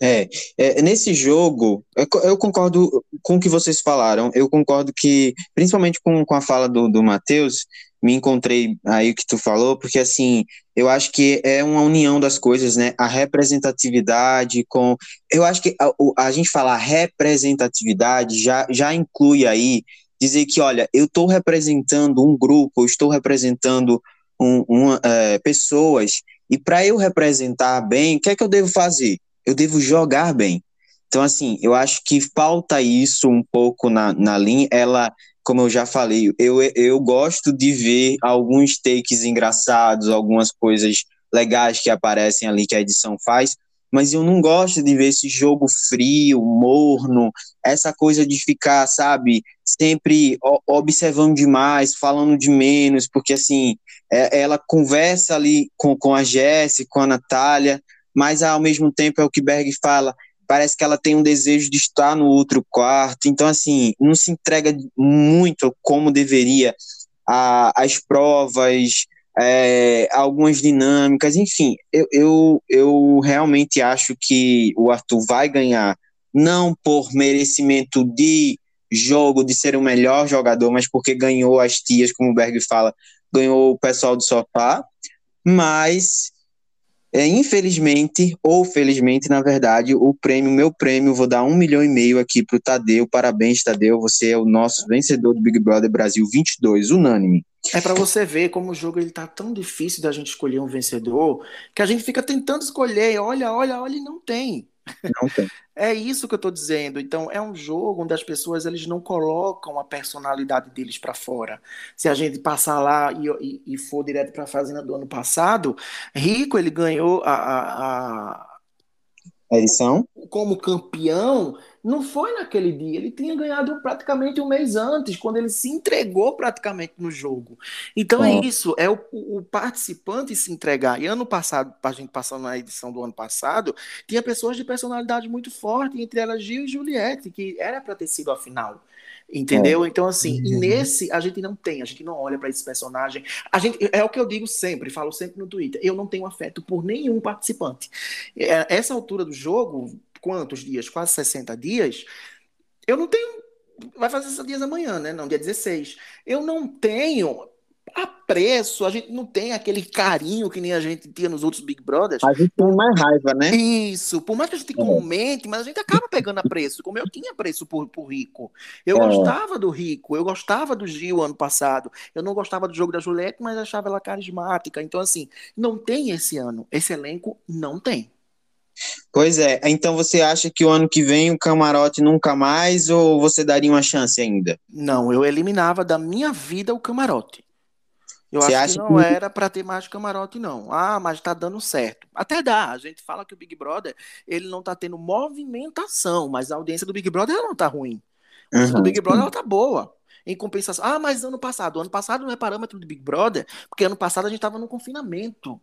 É, é, nesse jogo, eu, eu, concordo com o que vocês falaram. Eu concordo que, principalmente com, com a fala do, do Matheus, me encontrei aí que tu falou, porque assim, eu acho que é uma união das coisas, né? A representatividade com. Eu acho que a, a gente falar representatividade já, já inclui aí dizer que, olha, eu estou representando um grupo, eu estou representando um, uma, é, pessoas, e para eu representar bem, o que é que eu devo fazer? eu devo jogar bem. Então, assim, eu acho que falta isso um pouco na, na linha. Ela, como eu já falei, eu, eu gosto de ver alguns takes engraçados, algumas coisas legais que aparecem ali que a edição faz, mas eu não gosto de ver esse jogo frio, morno, essa coisa de ficar, sabe, sempre observando demais, falando de menos, porque assim, é, ela conversa ali com, com a Jéssica, com a Natália, mas ao mesmo tempo é o que Berg fala, parece que ela tem um desejo de estar no outro quarto, então assim, não se entrega muito como deveria as provas, é, algumas dinâmicas, enfim, eu, eu, eu realmente acho que o Arthur vai ganhar, não por merecimento de jogo, de ser o melhor jogador, mas porque ganhou as tias, como o Berg fala, ganhou o pessoal do sofá, mas é, infelizmente, ou felizmente, na verdade, o prêmio, meu prêmio, vou dar um milhão e meio aqui para o Tadeu. Parabéns, Tadeu. Você é o nosso vencedor do Big Brother Brasil 22, unânime. É para você ver como o jogo ele tá tão difícil da gente escolher um vencedor, que a gente fica tentando escolher, olha, olha, olha, e não tem. Não tem. É isso que eu estou dizendo. Então, é um jogo onde as pessoas eles não colocam a personalidade deles para fora. Se a gente passar lá e, e, e for direto para a Fazenda do ano passado, Rico ele ganhou a, a, a edição como campeão não foi naquele dia, ele tinha ganhado praticamente um mês antes, quando ele se entregou praticamente no jogo. Então é, é isso, é o, o, participante se entregar. E ano passado, a gente passando na edição do ano passado, tinha pessoas de personalidade muito forte, entre elas Gil e Juliette, que era para ter sido a final. Entendeu? É. Então, assim, uhum. nesse a gente não tem, a gente não olha para esse personagem. A gente, é o que eu digo sempre, falo sempre no Twitter. Eu não tenho afeto por nenhum participante. É, essa altura do jogo, quantos dias? Quase 60 dias. Eu não tenho. Vai fazer 60 dias amanhã, né? Não, dia 16. Eu não tenho apreço, a gente não tem aquele carinho que nem a gente tinha nos outros Big Brothers. A gente tem mais raiva, né? Isso, por mais que a gente é. comente, mas a gente acaba pegando apreço, como eu tinha apreço por, por Rico. Eu é. gostava do Rico, eu gostava do Gil ano passado, eu não gostava do jogo da Juliette, mas achava ela carismática. Então, assim, não tem esse ano, esse elenco não tem. Pois é, então você acha que o ano que vem o camarote nunca mais ou você daria uma chance ainda? Não, eu eliminava da minha vida o camarote. Eu você acho que não que... era para ter mais camarote, não. Ah, mas tá dando certo. Até dá. A gente fala que o Big Brother ele não tá tendo movimentação, mas a audiência do Big Brother não tá ruim. A audiência uhum. do Big Brother ela tá boa. Em compensação. Ah, mas ano passado. Ano passado não é parâmetro do Big Brother, porque ano passado a gente tava no confinamento.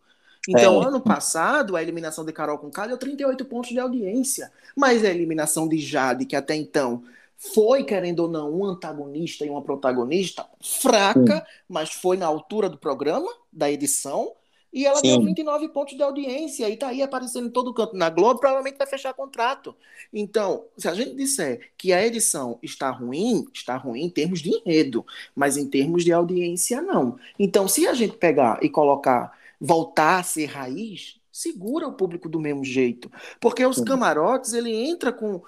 Então, é. ano passado, a eliminação de Carol com K deu 38 pontos de audiência. Mas a eliminação de Jade, que até então foi, querendo ou não, um antagonista e uma protagonista fraca, Sim. mas foi na altura do programa, da edição, e ela Sim. deu 29 pontos de audiência e tá aí aparecendo em todo canto na Globo, provavelmente vai fechar contrato. Então, se a gente disser que a edição está ruim, está ruim em termos de enredo, mas em termos de audiência, não. Então, se a gente pegar e colocar voltar a ser raiz, segura o público do mesmo jeito. Porque os camarotes, ele entra com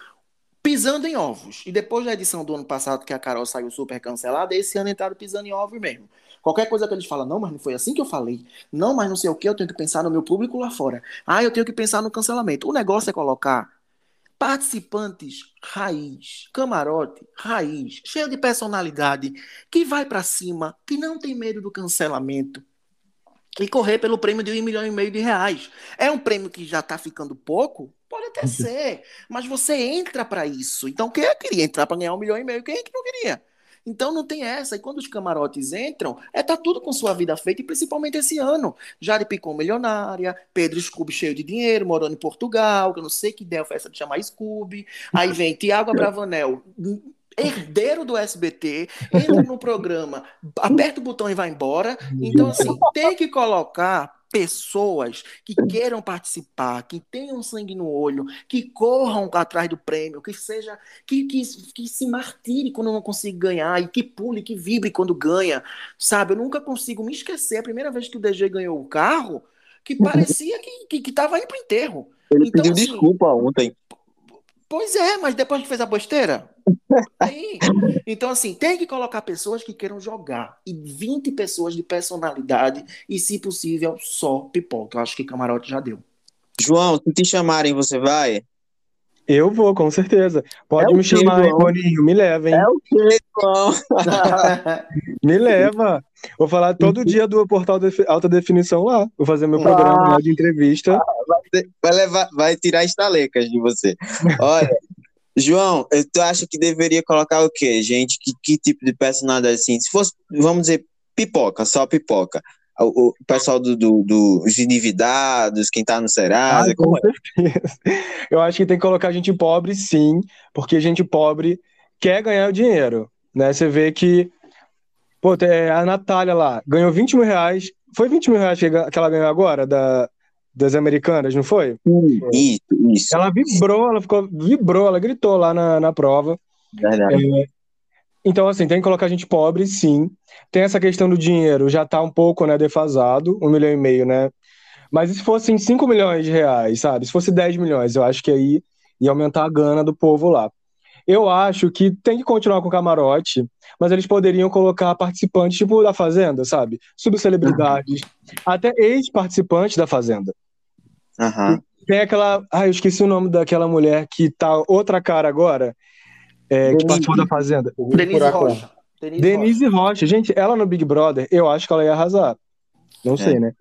pisando em ovos. E depois da edição do ano passado, que a Carol saiu super cancelada, esse ano entraram pisando em ovos mesmo. Qualquer coisa que eles falam, não, mas não foi assim que eu falei. Não, mas não sei o que, eu tenho que pensar no meu público lá fora. Ah, eu tenho que pensar no cancelamento. O negócio é colocar participantes raiz, camarote raiz, cheio de personalidade, que vai para cima, que não tem medo do cancelamento, e correr pelo prêmio de um milhão e meio de reais. É um prêmio que já está ficando pouco? Pode até ser, mas você entra para isso. Então, quem é queria entrar para ganhar um milhão e meio? Quem é que não queria? Então não tem essa. E quando os camarotes entram, é tá tudo com sua vida feita, e principalmente esse ano. Jari Picon milionária, Pedro Scooby cheio de dinheiro, morando em Portugal, que eu não sei que ideia foi essa de chamar Scooby. Aí vem Tiago Abravanel, herdeiro do SBT, entra no programa, aperta o botão e vai embora. Então, assim, tem que colocar pessoas que queiram participar, que tenham sangue no olho, que corram atrás do prêmio, que seja que, que, que se martire quando não consiga ganhar e que pule, que vibre quando ganha, sabe? Eu nunca consigo me esquecer a primeira vez que o DG ganhou o carro, que parecia que que, que tava indo pro enterro. Ele então, pediu assim, desculpa ontem. Pois é, mas depois que fez a besteira. Aí, então, assim, tem que colocar pessoas que queiram jogar. E 20 pessoas de personalidade. E, se possível, só pipoca. Eu acho que camarote já deu. João, se te chamarem, você vai? Eu vou, com certeza. Pode é me chamar, hein, Boninho. Me leva, hein? É o quê, João? me leva. Vou falar todo dia do portal de alta definição lá. Vou fazer meu programa ah, de entrevista. Vai, levar, vai tirar estalecas de você. Olha, João, tu acha que deveria colocar o quê, gente? Que, que tipo de personagem assim? Se fosse, vamos dizer, pipoca, só pipoca. O, o pessoal dos do, do, do, endividados, quem tá no Serasa. Ah, com é? Eu acho que tem que colocar gente pobre, sim, porque gente pobre quer ganhar o dinheiro. Né? Você vê que Pô, a Natália lá ganhou 20 mil reais. Foi 20 mil reais que ela ganhou agora da, das americanas, não foi? Isso, isso. Ela vibrou, ela ficou, vibrou, ela gritou lá na, na prova. Verdade. É, então, assim, tem que colocar gente pobre, sim. Tem essa questão do dinheiro, já tá um pouco, né, defasado, um milhão e meio, né? Mas e se fossem 5 milhões de reais, sabe? Se fosse 10 milhões, eu acho que aí ia aumentar a gana do povo lá. Eu acho que tem que continuar com o camarote, mas eles poderiam colocar participantes, tipo da Fazenda, sabe? Subcelebridades, uhum. até ex-participantes da Fazenda. Uhum. Tem aquela. Ah, eu esqueci o nome daquela mulher que tá outra cara agora, é, que participou da Fazenda. Denise Rocha. Denise, Denise Rocha. Rocha. Gente, ela no Big Brother, eu acho que ela ia arrasar. Não é. sei, né?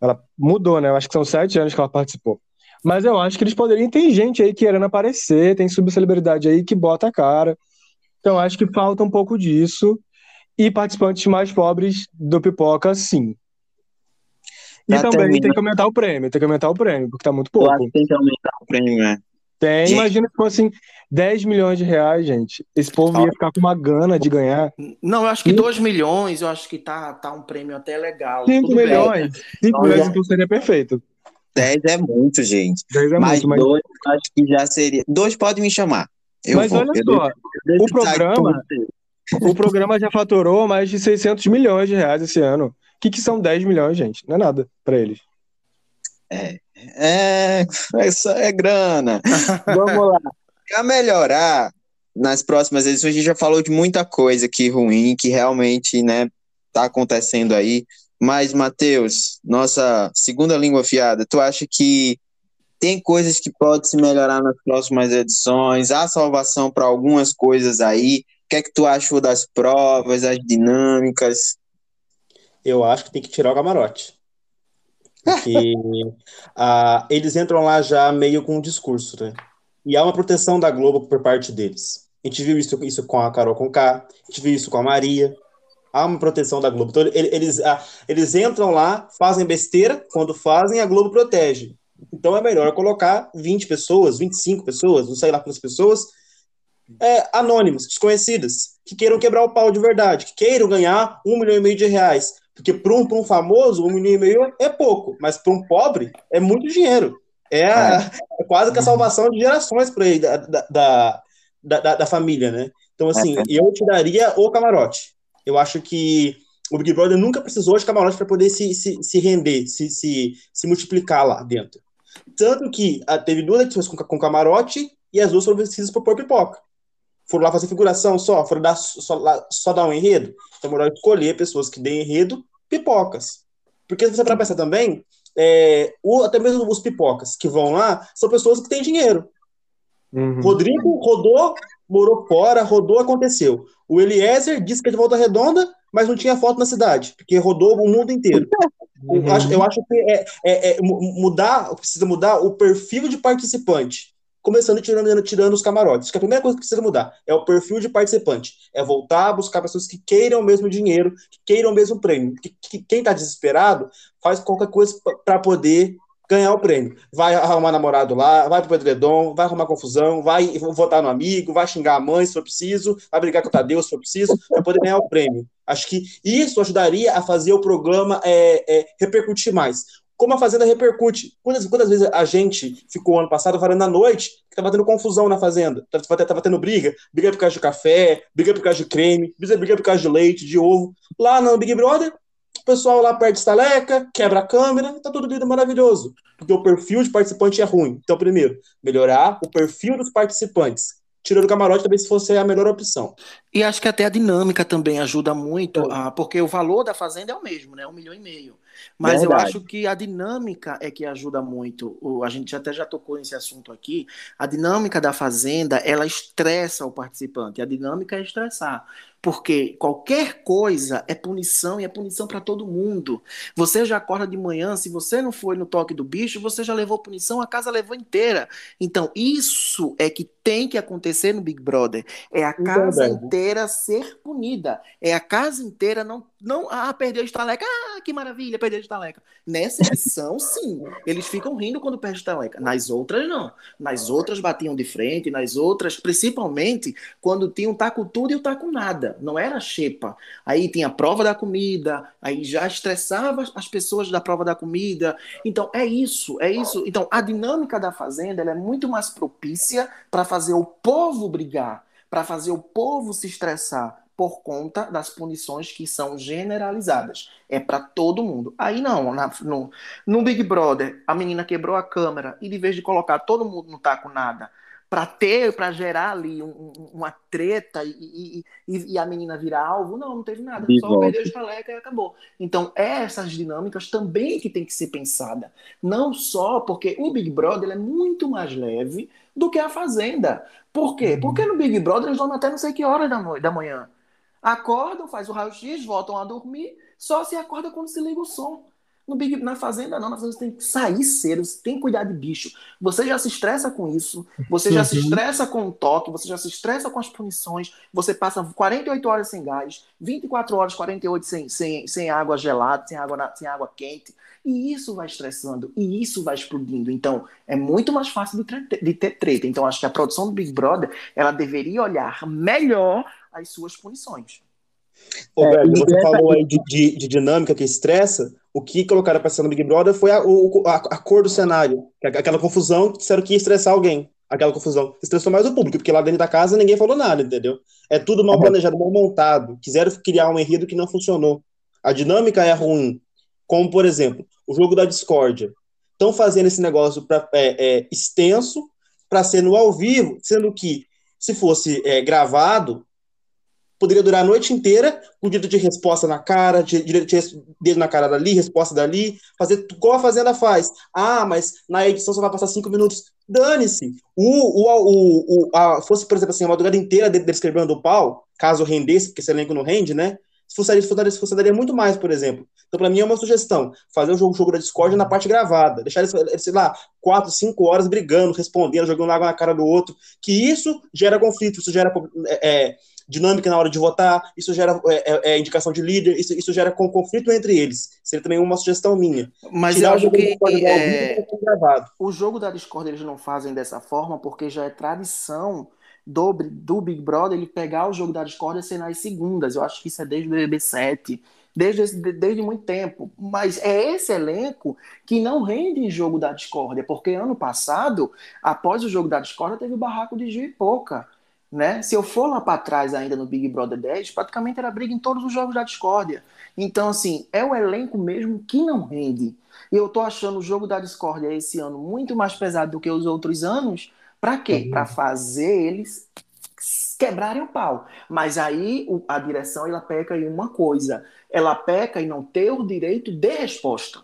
Ela mudou, né? Eu acho que são sete anos que ela participou. Mas eu acho que eles poderiam. Tem gente aí querendo aparecer, tem subcelebridade aí que bota a cara. Então acho que falta um pouco disso. E participantes mais pobres do Pipoca, sim. E pra também terminar... tem que aumentar o prêmio, tem que aumentar o prêmio, porque tá muito pouco. Eu acho que tem que aumentar o prêmio, né? Tem, gente. imagina se fossem 10 milhões de reais, gente. Esse povo ia ficar com uma gana de ganhar. Não, eu acho que 2 milhões, eu acho que tá, tá um prêmio até legal. 5 milhões. 5 milhões, então seria perfeito. 10 é muito, gente. 10 é mas muito, mas dois acho que já seria. Dois pode me chamar. Eu mas vou. olha eu só, o programa, o programa já faturou mais de 600 milhões de reais esse ano. O que, que são 10 milhões, gente? Não é nada para eles. É, é, é, é grana. Vamos lá. Para melhorar nas próximas edições, a gente já falou de muita coisa aqui ruim que realmente, né, tá acontecendo aí. Mas, Matheus, nossa segunda língua fiada, tu acha que tem coisas que podem se melhorar nas próximas edições? Há salvação para algumas coisas aí? O que é que tu achou das provas, as dinâmicas? Eu acho que tem que tirar o camarote. Porque eles entram lá já meio com um discurso, né? E há uma proteção da Globo por parte deles. A gente viu isso, isso com a Carol Conká, a gente viu isso com a Maria, há uma proteção da Globo. Então, eles, eles entram lá, fazem besteira, quando fazem, a Globo protege. Então, é melhor colocar 20 pessoas, 25 pessoas, não sei lá quantas pessoas, é, anônimas, desconhecidas, que queiram quebrar o pau de verdade, que queiram ganhar um milhão e meio de reais. Porque para um, um famoso, um milhão e meio é pouco, mas para um pobre é muito dinheiro. É, a, é. quase que a salvação de gerações para ele, da, da, da, da, família, né? Então, assim, é. eu tiraria o camarote eu acho que o Big Brother nunca precisou de camarote para poder se, se, se render, se, se, se multiplicar lá dentro. Tanto que a, ah, teve duas edições com, com camarote e as duas foram precisas por pipoca. Foram lá fazer figuração só, foram dar, só, lá, só dar um enredo. Então é melhor escolher pessoas que deem enredo, pipocas. Porque se você para pensar também, é, o, até mesmo os pipocas que vão lá são pessoas que têm dinheiro. Uhum. Rodrigo rodou, morou fora, rodou, aconteceu. O Eliezer disse que é de volta redonda, mas não tinha foto na cidade, porque rodou o mundo inteiro. Uhum. Eu, acho, eu acho que é, é, é, mudar, precisa mudar o perfil de participante. Começando tirando, tirando os camarotes. Que a primeira coisa que precisa mudar é o perfil de participante. É voltar a buscar pessoas que queiram o mesmo dinheiro, que queiram o mesmo prêmio. Que, que quem está desesperado faz qualquer coisa para poder ganhar o prêmio. Vai arrumar namorado lá, vai pro Pedredon, vai arrumar confusão, vai votar no amigo, vai xingar a mãe se for preciso, vai brigar com o Tadeu se for preciso, para poder ganhar o prêmio. Acho que isso ajudaria a fazer o programa é, é, repercutir mais como a Fazenda repercute. Quantas, quantas vezes a gente ficou ano passado falando à noite que estava tendo confusão na Fazenda, estava tendo briga, briga por causa de café, briga por causa de creme, briga por causa de leite, de ovo. Lá no Big Brother, o pessoal lá perde estaleca, quebra a câmera, tá tudo lindo maravilhoso. Porque o perfil de participante é ruim. Então, primeiro, melhorar o perfil dos participantes tirando o camarote talvez fosse a melhor opção. E acho que até a dinâmica também ajuda muito, é. a, porque o valor da fazenda é o mesmo, né? Um milhão e meio. Mas Verdade. eu acho que a dinâmica é que ajuda muito. O, a gente até já tocou nesse assunto aqui. A dinâmica da fazenda, ela estressa o participante. A dinâmica é estressar. Porque qualquer coisa é punição e é punição para todo mundo. Você já acorda de manhã, se você não foi no toque do bicho, você já levou punição, a casa levou inteira. Então, isso é que tem que acontecer no Big Brother. É a casa inteira ser punida. É a casa inteira não não, ah, perdeu a estaleca, ah, que maravilha, perdeu a estaleca. Nessa edição, sim, eles ficam rindo quando perde a estaleca. Nas outras, não. Nas outras batiam de frente, nas outras, principalmente quando tinha um taco tudo e o taco nada. Não era xepa. Aí tinha a prova da comida, aí já estressava as pessoas da prova da comida. Então, é isso, é isso. Então, a dinâmica da fazenda é muito mais propícia para fazer o povo brigar, para fazer o povo se estressar por conta das punições que são generalizadas. É para todo mundo. Aí não, na, no, no Big Brother, a menina quebrou a câmera e de vez de colocar todo mundo no taco nada, para ter, para gerar ali um, uma treta e, e, e, a menina virar alvo, não, não teve nada. Só perdeu a estaleca e acabou. Então, essas dinâmicas também que tem que ser pensada. Não só porque o Big Brother é muito mais leve do que a Fazenda. Por quê? Uhum. Porque no Big Brother eles dormem até não sei que horas da, da manhã. Acordam, faz o raio-x, voltam a dormir, só se acorda quando se liga o som. No Big, na fazenda, não, na fazenda você tem que sair cedo, você tem que cuidar de bicho. Você já se estressa com isso, você já uhum. se estressa com o toque, você já se estressa com as punições, você passa 48 horas sem gás, 24 horas, 48 sem, sem, sem água gelada, sem água, sem água quente. E isso vai estressando, e isso vai explodindo. Então, é muito mais fácil de, de ter treta. Então, acho que a produção do Big Brother, ela deveria olhar melhor as suas punições. Ô, é, você falou aí de, de, de, dinâmica que estressa. O que colocaram para ser no Big Brother foi a, o, a, a, cor do cenário. É aquela confusão que disseram que ia estressar alguém. Aquela confusão. Estressou mais o público, porque lá dentro da casa ninguém falou nada, entendeu? É tudo mal planejado, mal montado. Quiseram criar um enredo que não funcionou. A dinâmica é ruim. Como, por exemplo, o jogo da discórdia. Estão fazendo esse negócio pra, é, é, extenso para ser no ao vivo, sendo que se fosse é, gravado, poderia durar a noite inteira, com direito de resposta na cara, direito de dedo na cara dali, resposta dali, fazer igual a Fazenda faz. Ah, mas na edição só vai passar cinco minutos. Dane-se. O, o, o, o, a, fosse, por exemplo, assim, a madrugada inteira deles quebrando o pau, caso rendesse, porque esse elenco não rende, né? Funcionaria, funcionaria, funcionaria muito mais, por exemplo. Então, para mim, é uma sugestão: fazer o jogo, jogo da Discord na parte gravada. Deixar eles, sei lá, quatro, cinco horas brigando, respondendo, jogando água na cara do outro. Que isso gera conflito, isso gera é, é dinâmica na hora de votar, isso gera é, é, é indicação de líder, isso, isso gera com conflito entre eles. Seria também uma sugestão minha. Mas Tirar eu acho que é, o jogo da Discord eles não fazem dessa forma porque já é tradição do, do Big Brother ele pegar o jogo da Discord e ser nas segundas. Eu acho que isso é desde o BB7 desde, desde muito tempo. Mas é esse elenco que não rende em jogo da discórdia, porque ano passado, após o jogo da discórdia, teve o barraco de Gil e Pouca. Né? Se eu for lá para trás ainda no Big Brother 10, praticamente era briga em todos os jogos da discórdia. Então, assim, é o elenco mesmo que não rende. E eu tô achando o jogo da discórdia esse ano muito mais pesado do que os outros anos. Para quê? Uhum. Para fazer eles quebrarem o pau. Mas aí a direção ela peca em uma coisa: ela peca em não ter o direito de resposta.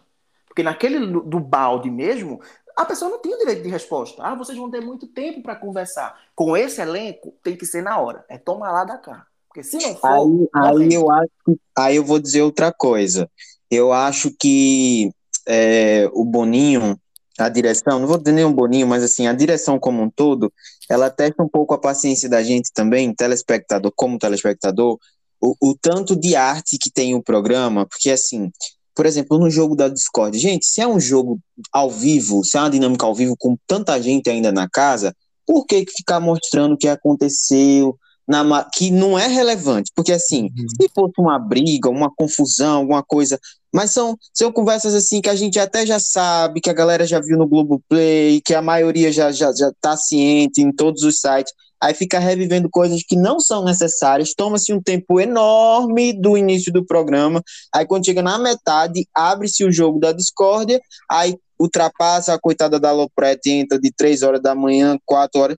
Porque naquele do, do balde mesmo, a pessoa não tinha o direito de resposta. Ah, vocês vão ter muito tempo para conversar. Com esse elenco, tem que ser na hora. É tomar lá da cá. Porque se não for. Aí, aí eu acho aí eu vou dizer outra coisa. Eu acho que é, o Boninho a direção, não vou dizer nem um Boninho, mas assim, a direção como um todo, ela testa um pouco a paciência da gente também, telespectador, como telespectador, o, o tanto de arte que tem o programa, porque assim, por exemplo, no jogo da Discord, gente, se é um jogo ao vivo, se é uma dinâmica ao vivo com tanta gente ainda na casa, por que, que ficar mostrando o que aconteceu, na, que não é relevante, porque assim, uhum. se fosse uma briga, uma confusão, alguma coisa, mas são, são conversas assim que a gente até já sabe, que a galera já viu no Globoplay, que a maioria já, já, já tá ciente em todos os sites, aí fica revivendo coisas que não são necessárias, toma-se um tempo enorme do início do programa, aí quando chega na metade, abre-se o jogo da discórdia, aí ultrapassa a coitada da Loprete, entra de 3 horas da manhã, 4 horas,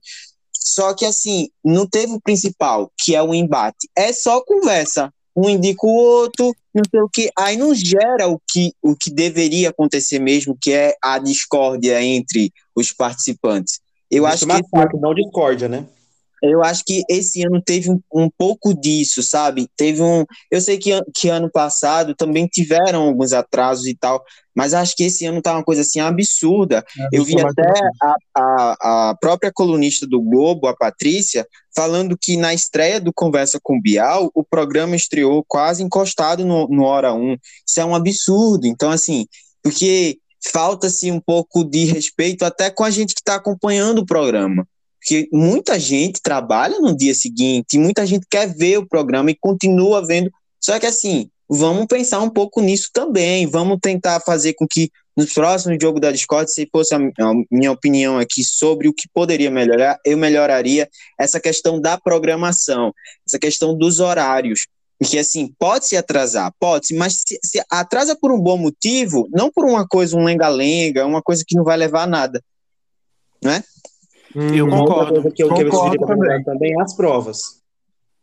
só que assim, não teve o principal, que é o embate. É só conversa. Um indica o outro, não sei o que. Aí não gera o que, o que deveria acontecer mesmo, que é a discórdia entre os participantes. Eu Isso acho que. não discórdia, né? Eu acho que esse ano teve um, um, pouco disso, sabe? Teve um. Eu sei que, que ano passado também tiveram alguns atrasos e tal, mas acho que esse ano tá uma coisa assim absurda. É, eu vi até a, a, a, própria colunista do Globo, a Patrícia, falando que na estreia do Conversa com Bial, o programa estreou quase encostado no, no Hora 1. Isso é um absurdo. Então, assim, porque falta-se um pouco de respeito até com a gente que está acompanhando o programa. Porque muita gente trabalha no dia seguinte, muita gente quer ver o programa e continua vendo. Só que assim, vamos pensar um pouco nisso também. Vamos tentar fazer com que nos próximos jogos da Discord, se fosse a minha opinião aqui sobre o que poderia melhorar, eu melhoraria essa questão da programação, essa questão dos horários. Porque, assim, pode se atrasar, pode se, mas se, se atrasa por um bom motivo, não por uma coisa, um lenga-lenga, uma coisa que não vai levar a nada. Não é? Hum, eu concordo. Outra coisa que eu, concordo que eu também. também é as provas.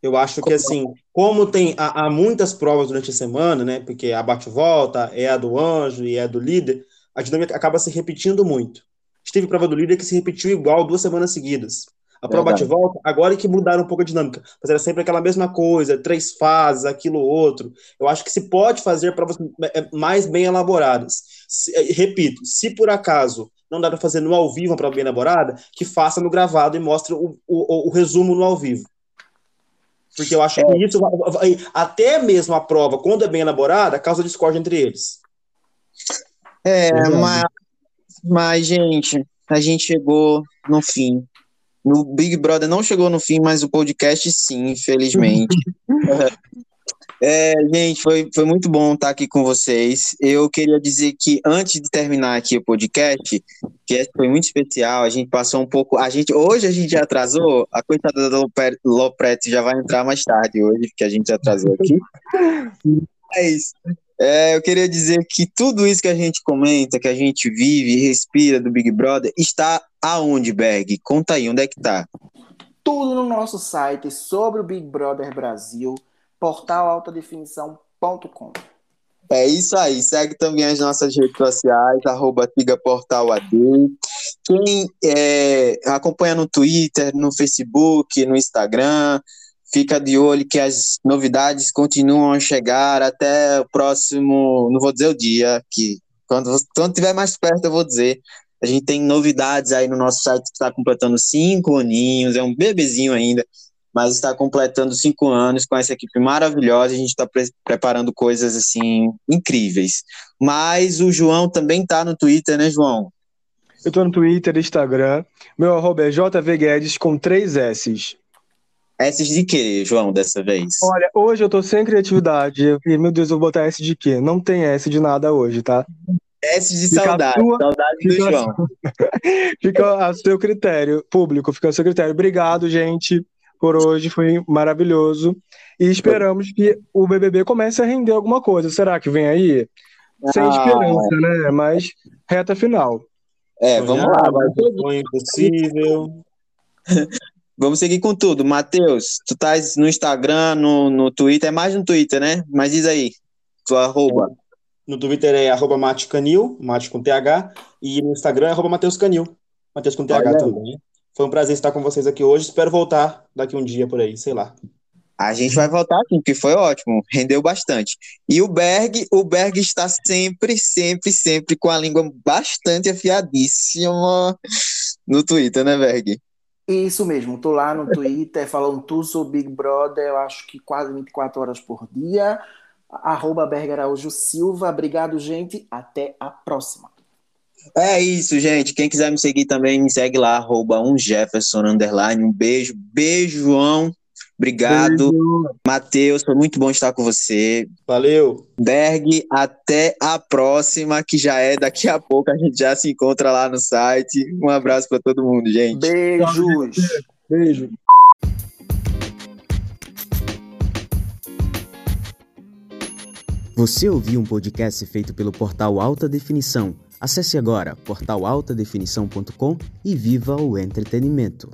Eu acho que, assim, como tem há, há, muitas provas durante a semana, né? Porque a bate-volta é a do anjo e é a do líder, a dinâmica acaba se repetindo muito. A gente teve prova do líder que se repetiu igual duas semanas seguidas. A prova bate-volta, agora é que mudaram um pouco a dinâmica, mas era sempre aquela mesma coisa, três fases, aquilo outro. Eu acho que se pode fazer provas é, mais bem elaboradas. Se, é, repito, se por acaso não dá para fazer no ao vivo uma prova bem elaborada, que faça no gravado e mostre o, o, o resumo no ao vivo. Porque eu acho é. que isso, até mesmo a prova, quando é bem elaborada, causa discórdia entre eles. É, mas, mas, gente, a gente chegou no fim. No Big Brother não chegou no fim, mas o podcast sim, infelizmente. É, gente, foi, foi muito bom estar aqui com vocês. Eu queria dizer que antes de terminar aqui o podcast, que foi muito especial, a gente passou um pouco. A gente, hoje a gente já atrasou, a coitada da Loprete já vai entrar mais tarde hoje, porque a gente atrasou aqui. Isso. É, eu queria dizer que tudo isso que a gente comenta, que a gente vive e respira do Big Brother, está aonde, Berg? Conta aí, onde é que tá? Tudo no nosso site sobre o Big Brother Brasil portalaltadefinição.com. É isso aí. Segue também as nossas redes sociais, arroba TigaPortalAD. Quem é, acompanha no Twitter, no Facebook, no Instagram, fica de olho que as novidades continuam a chegar até o próximo, não vou dizer o dia, que quando, quando tiver mais perto eu vou dizer. A gente tem novidades aí no nosso site que está completando cinco aninhos, é um bebezinho ainda mas está completando cinco anos com essa equipe maravilhosa. A gente está pre preparando coisas assim incríveis. Mas o João também está no Twitter, né, João? Eu estou no Twitter Instagram. Meu arroba é JVGuedes com três S's. S de quê, João, dessa vez? Olha, hoje eu tô sem criatividade. E, meu Deus, eu vou botar S de quê? Não tem S de nada hoje, tá? S de fica saudade. Sua... Saudade do fica João. fica a seu critério, público, fica a seu critério. Obrigado, gente por hoje, foi maravilhoso. E esperamos que o BBB comece a render alguma coisa. Será que vem aí? Sem ah, esperança, né? Mas reta final. É, vamos lá. Vai foi impossível. vamos seguir com tudo. Matheus, tu estás no Instagram, no, no Twitter, é mais no Twitter, né? Mas diz aí, tua arroba. No Twitter é arroba Canil, mate com TH, e no Instagram é arroba Matheus Canil, Matheus com TH também. Foi um prazer estar com vocês aqui hoje. Espero voltar daqui um dia por aí, sei lá. A gente vai voltar aqui, porque foi ótimo, rendeu bastante. E o Berg, o Berg está sempre, sempre, sempre com a língua bastante afiadíssima no Twitter, né, Berg? Isso mesmo, tô lá no Twitter falando tudo sobre Big Brother, eu acho que quase 24 horas por dia. Arroba Berg Araújo Silva. Obrigado, gente. Até a próxima. É isso, gente. Quem quiser me seguir também, me segue lá, arroba um Jefferson underline. Um beijo. Beijo, João. Obrigado. Matheus, foi muito bom estar com você. Valeu. Berg, até a próxima, que já é daqui a pouco. A gente já se encontra lá no site. Um abraço para todo mundo, gente. Beijos. Beijo. Você ouviu um podcast feito pelo portal Alta Definição. Acesse agora portalaltadefinição.com e viva o entretenimento.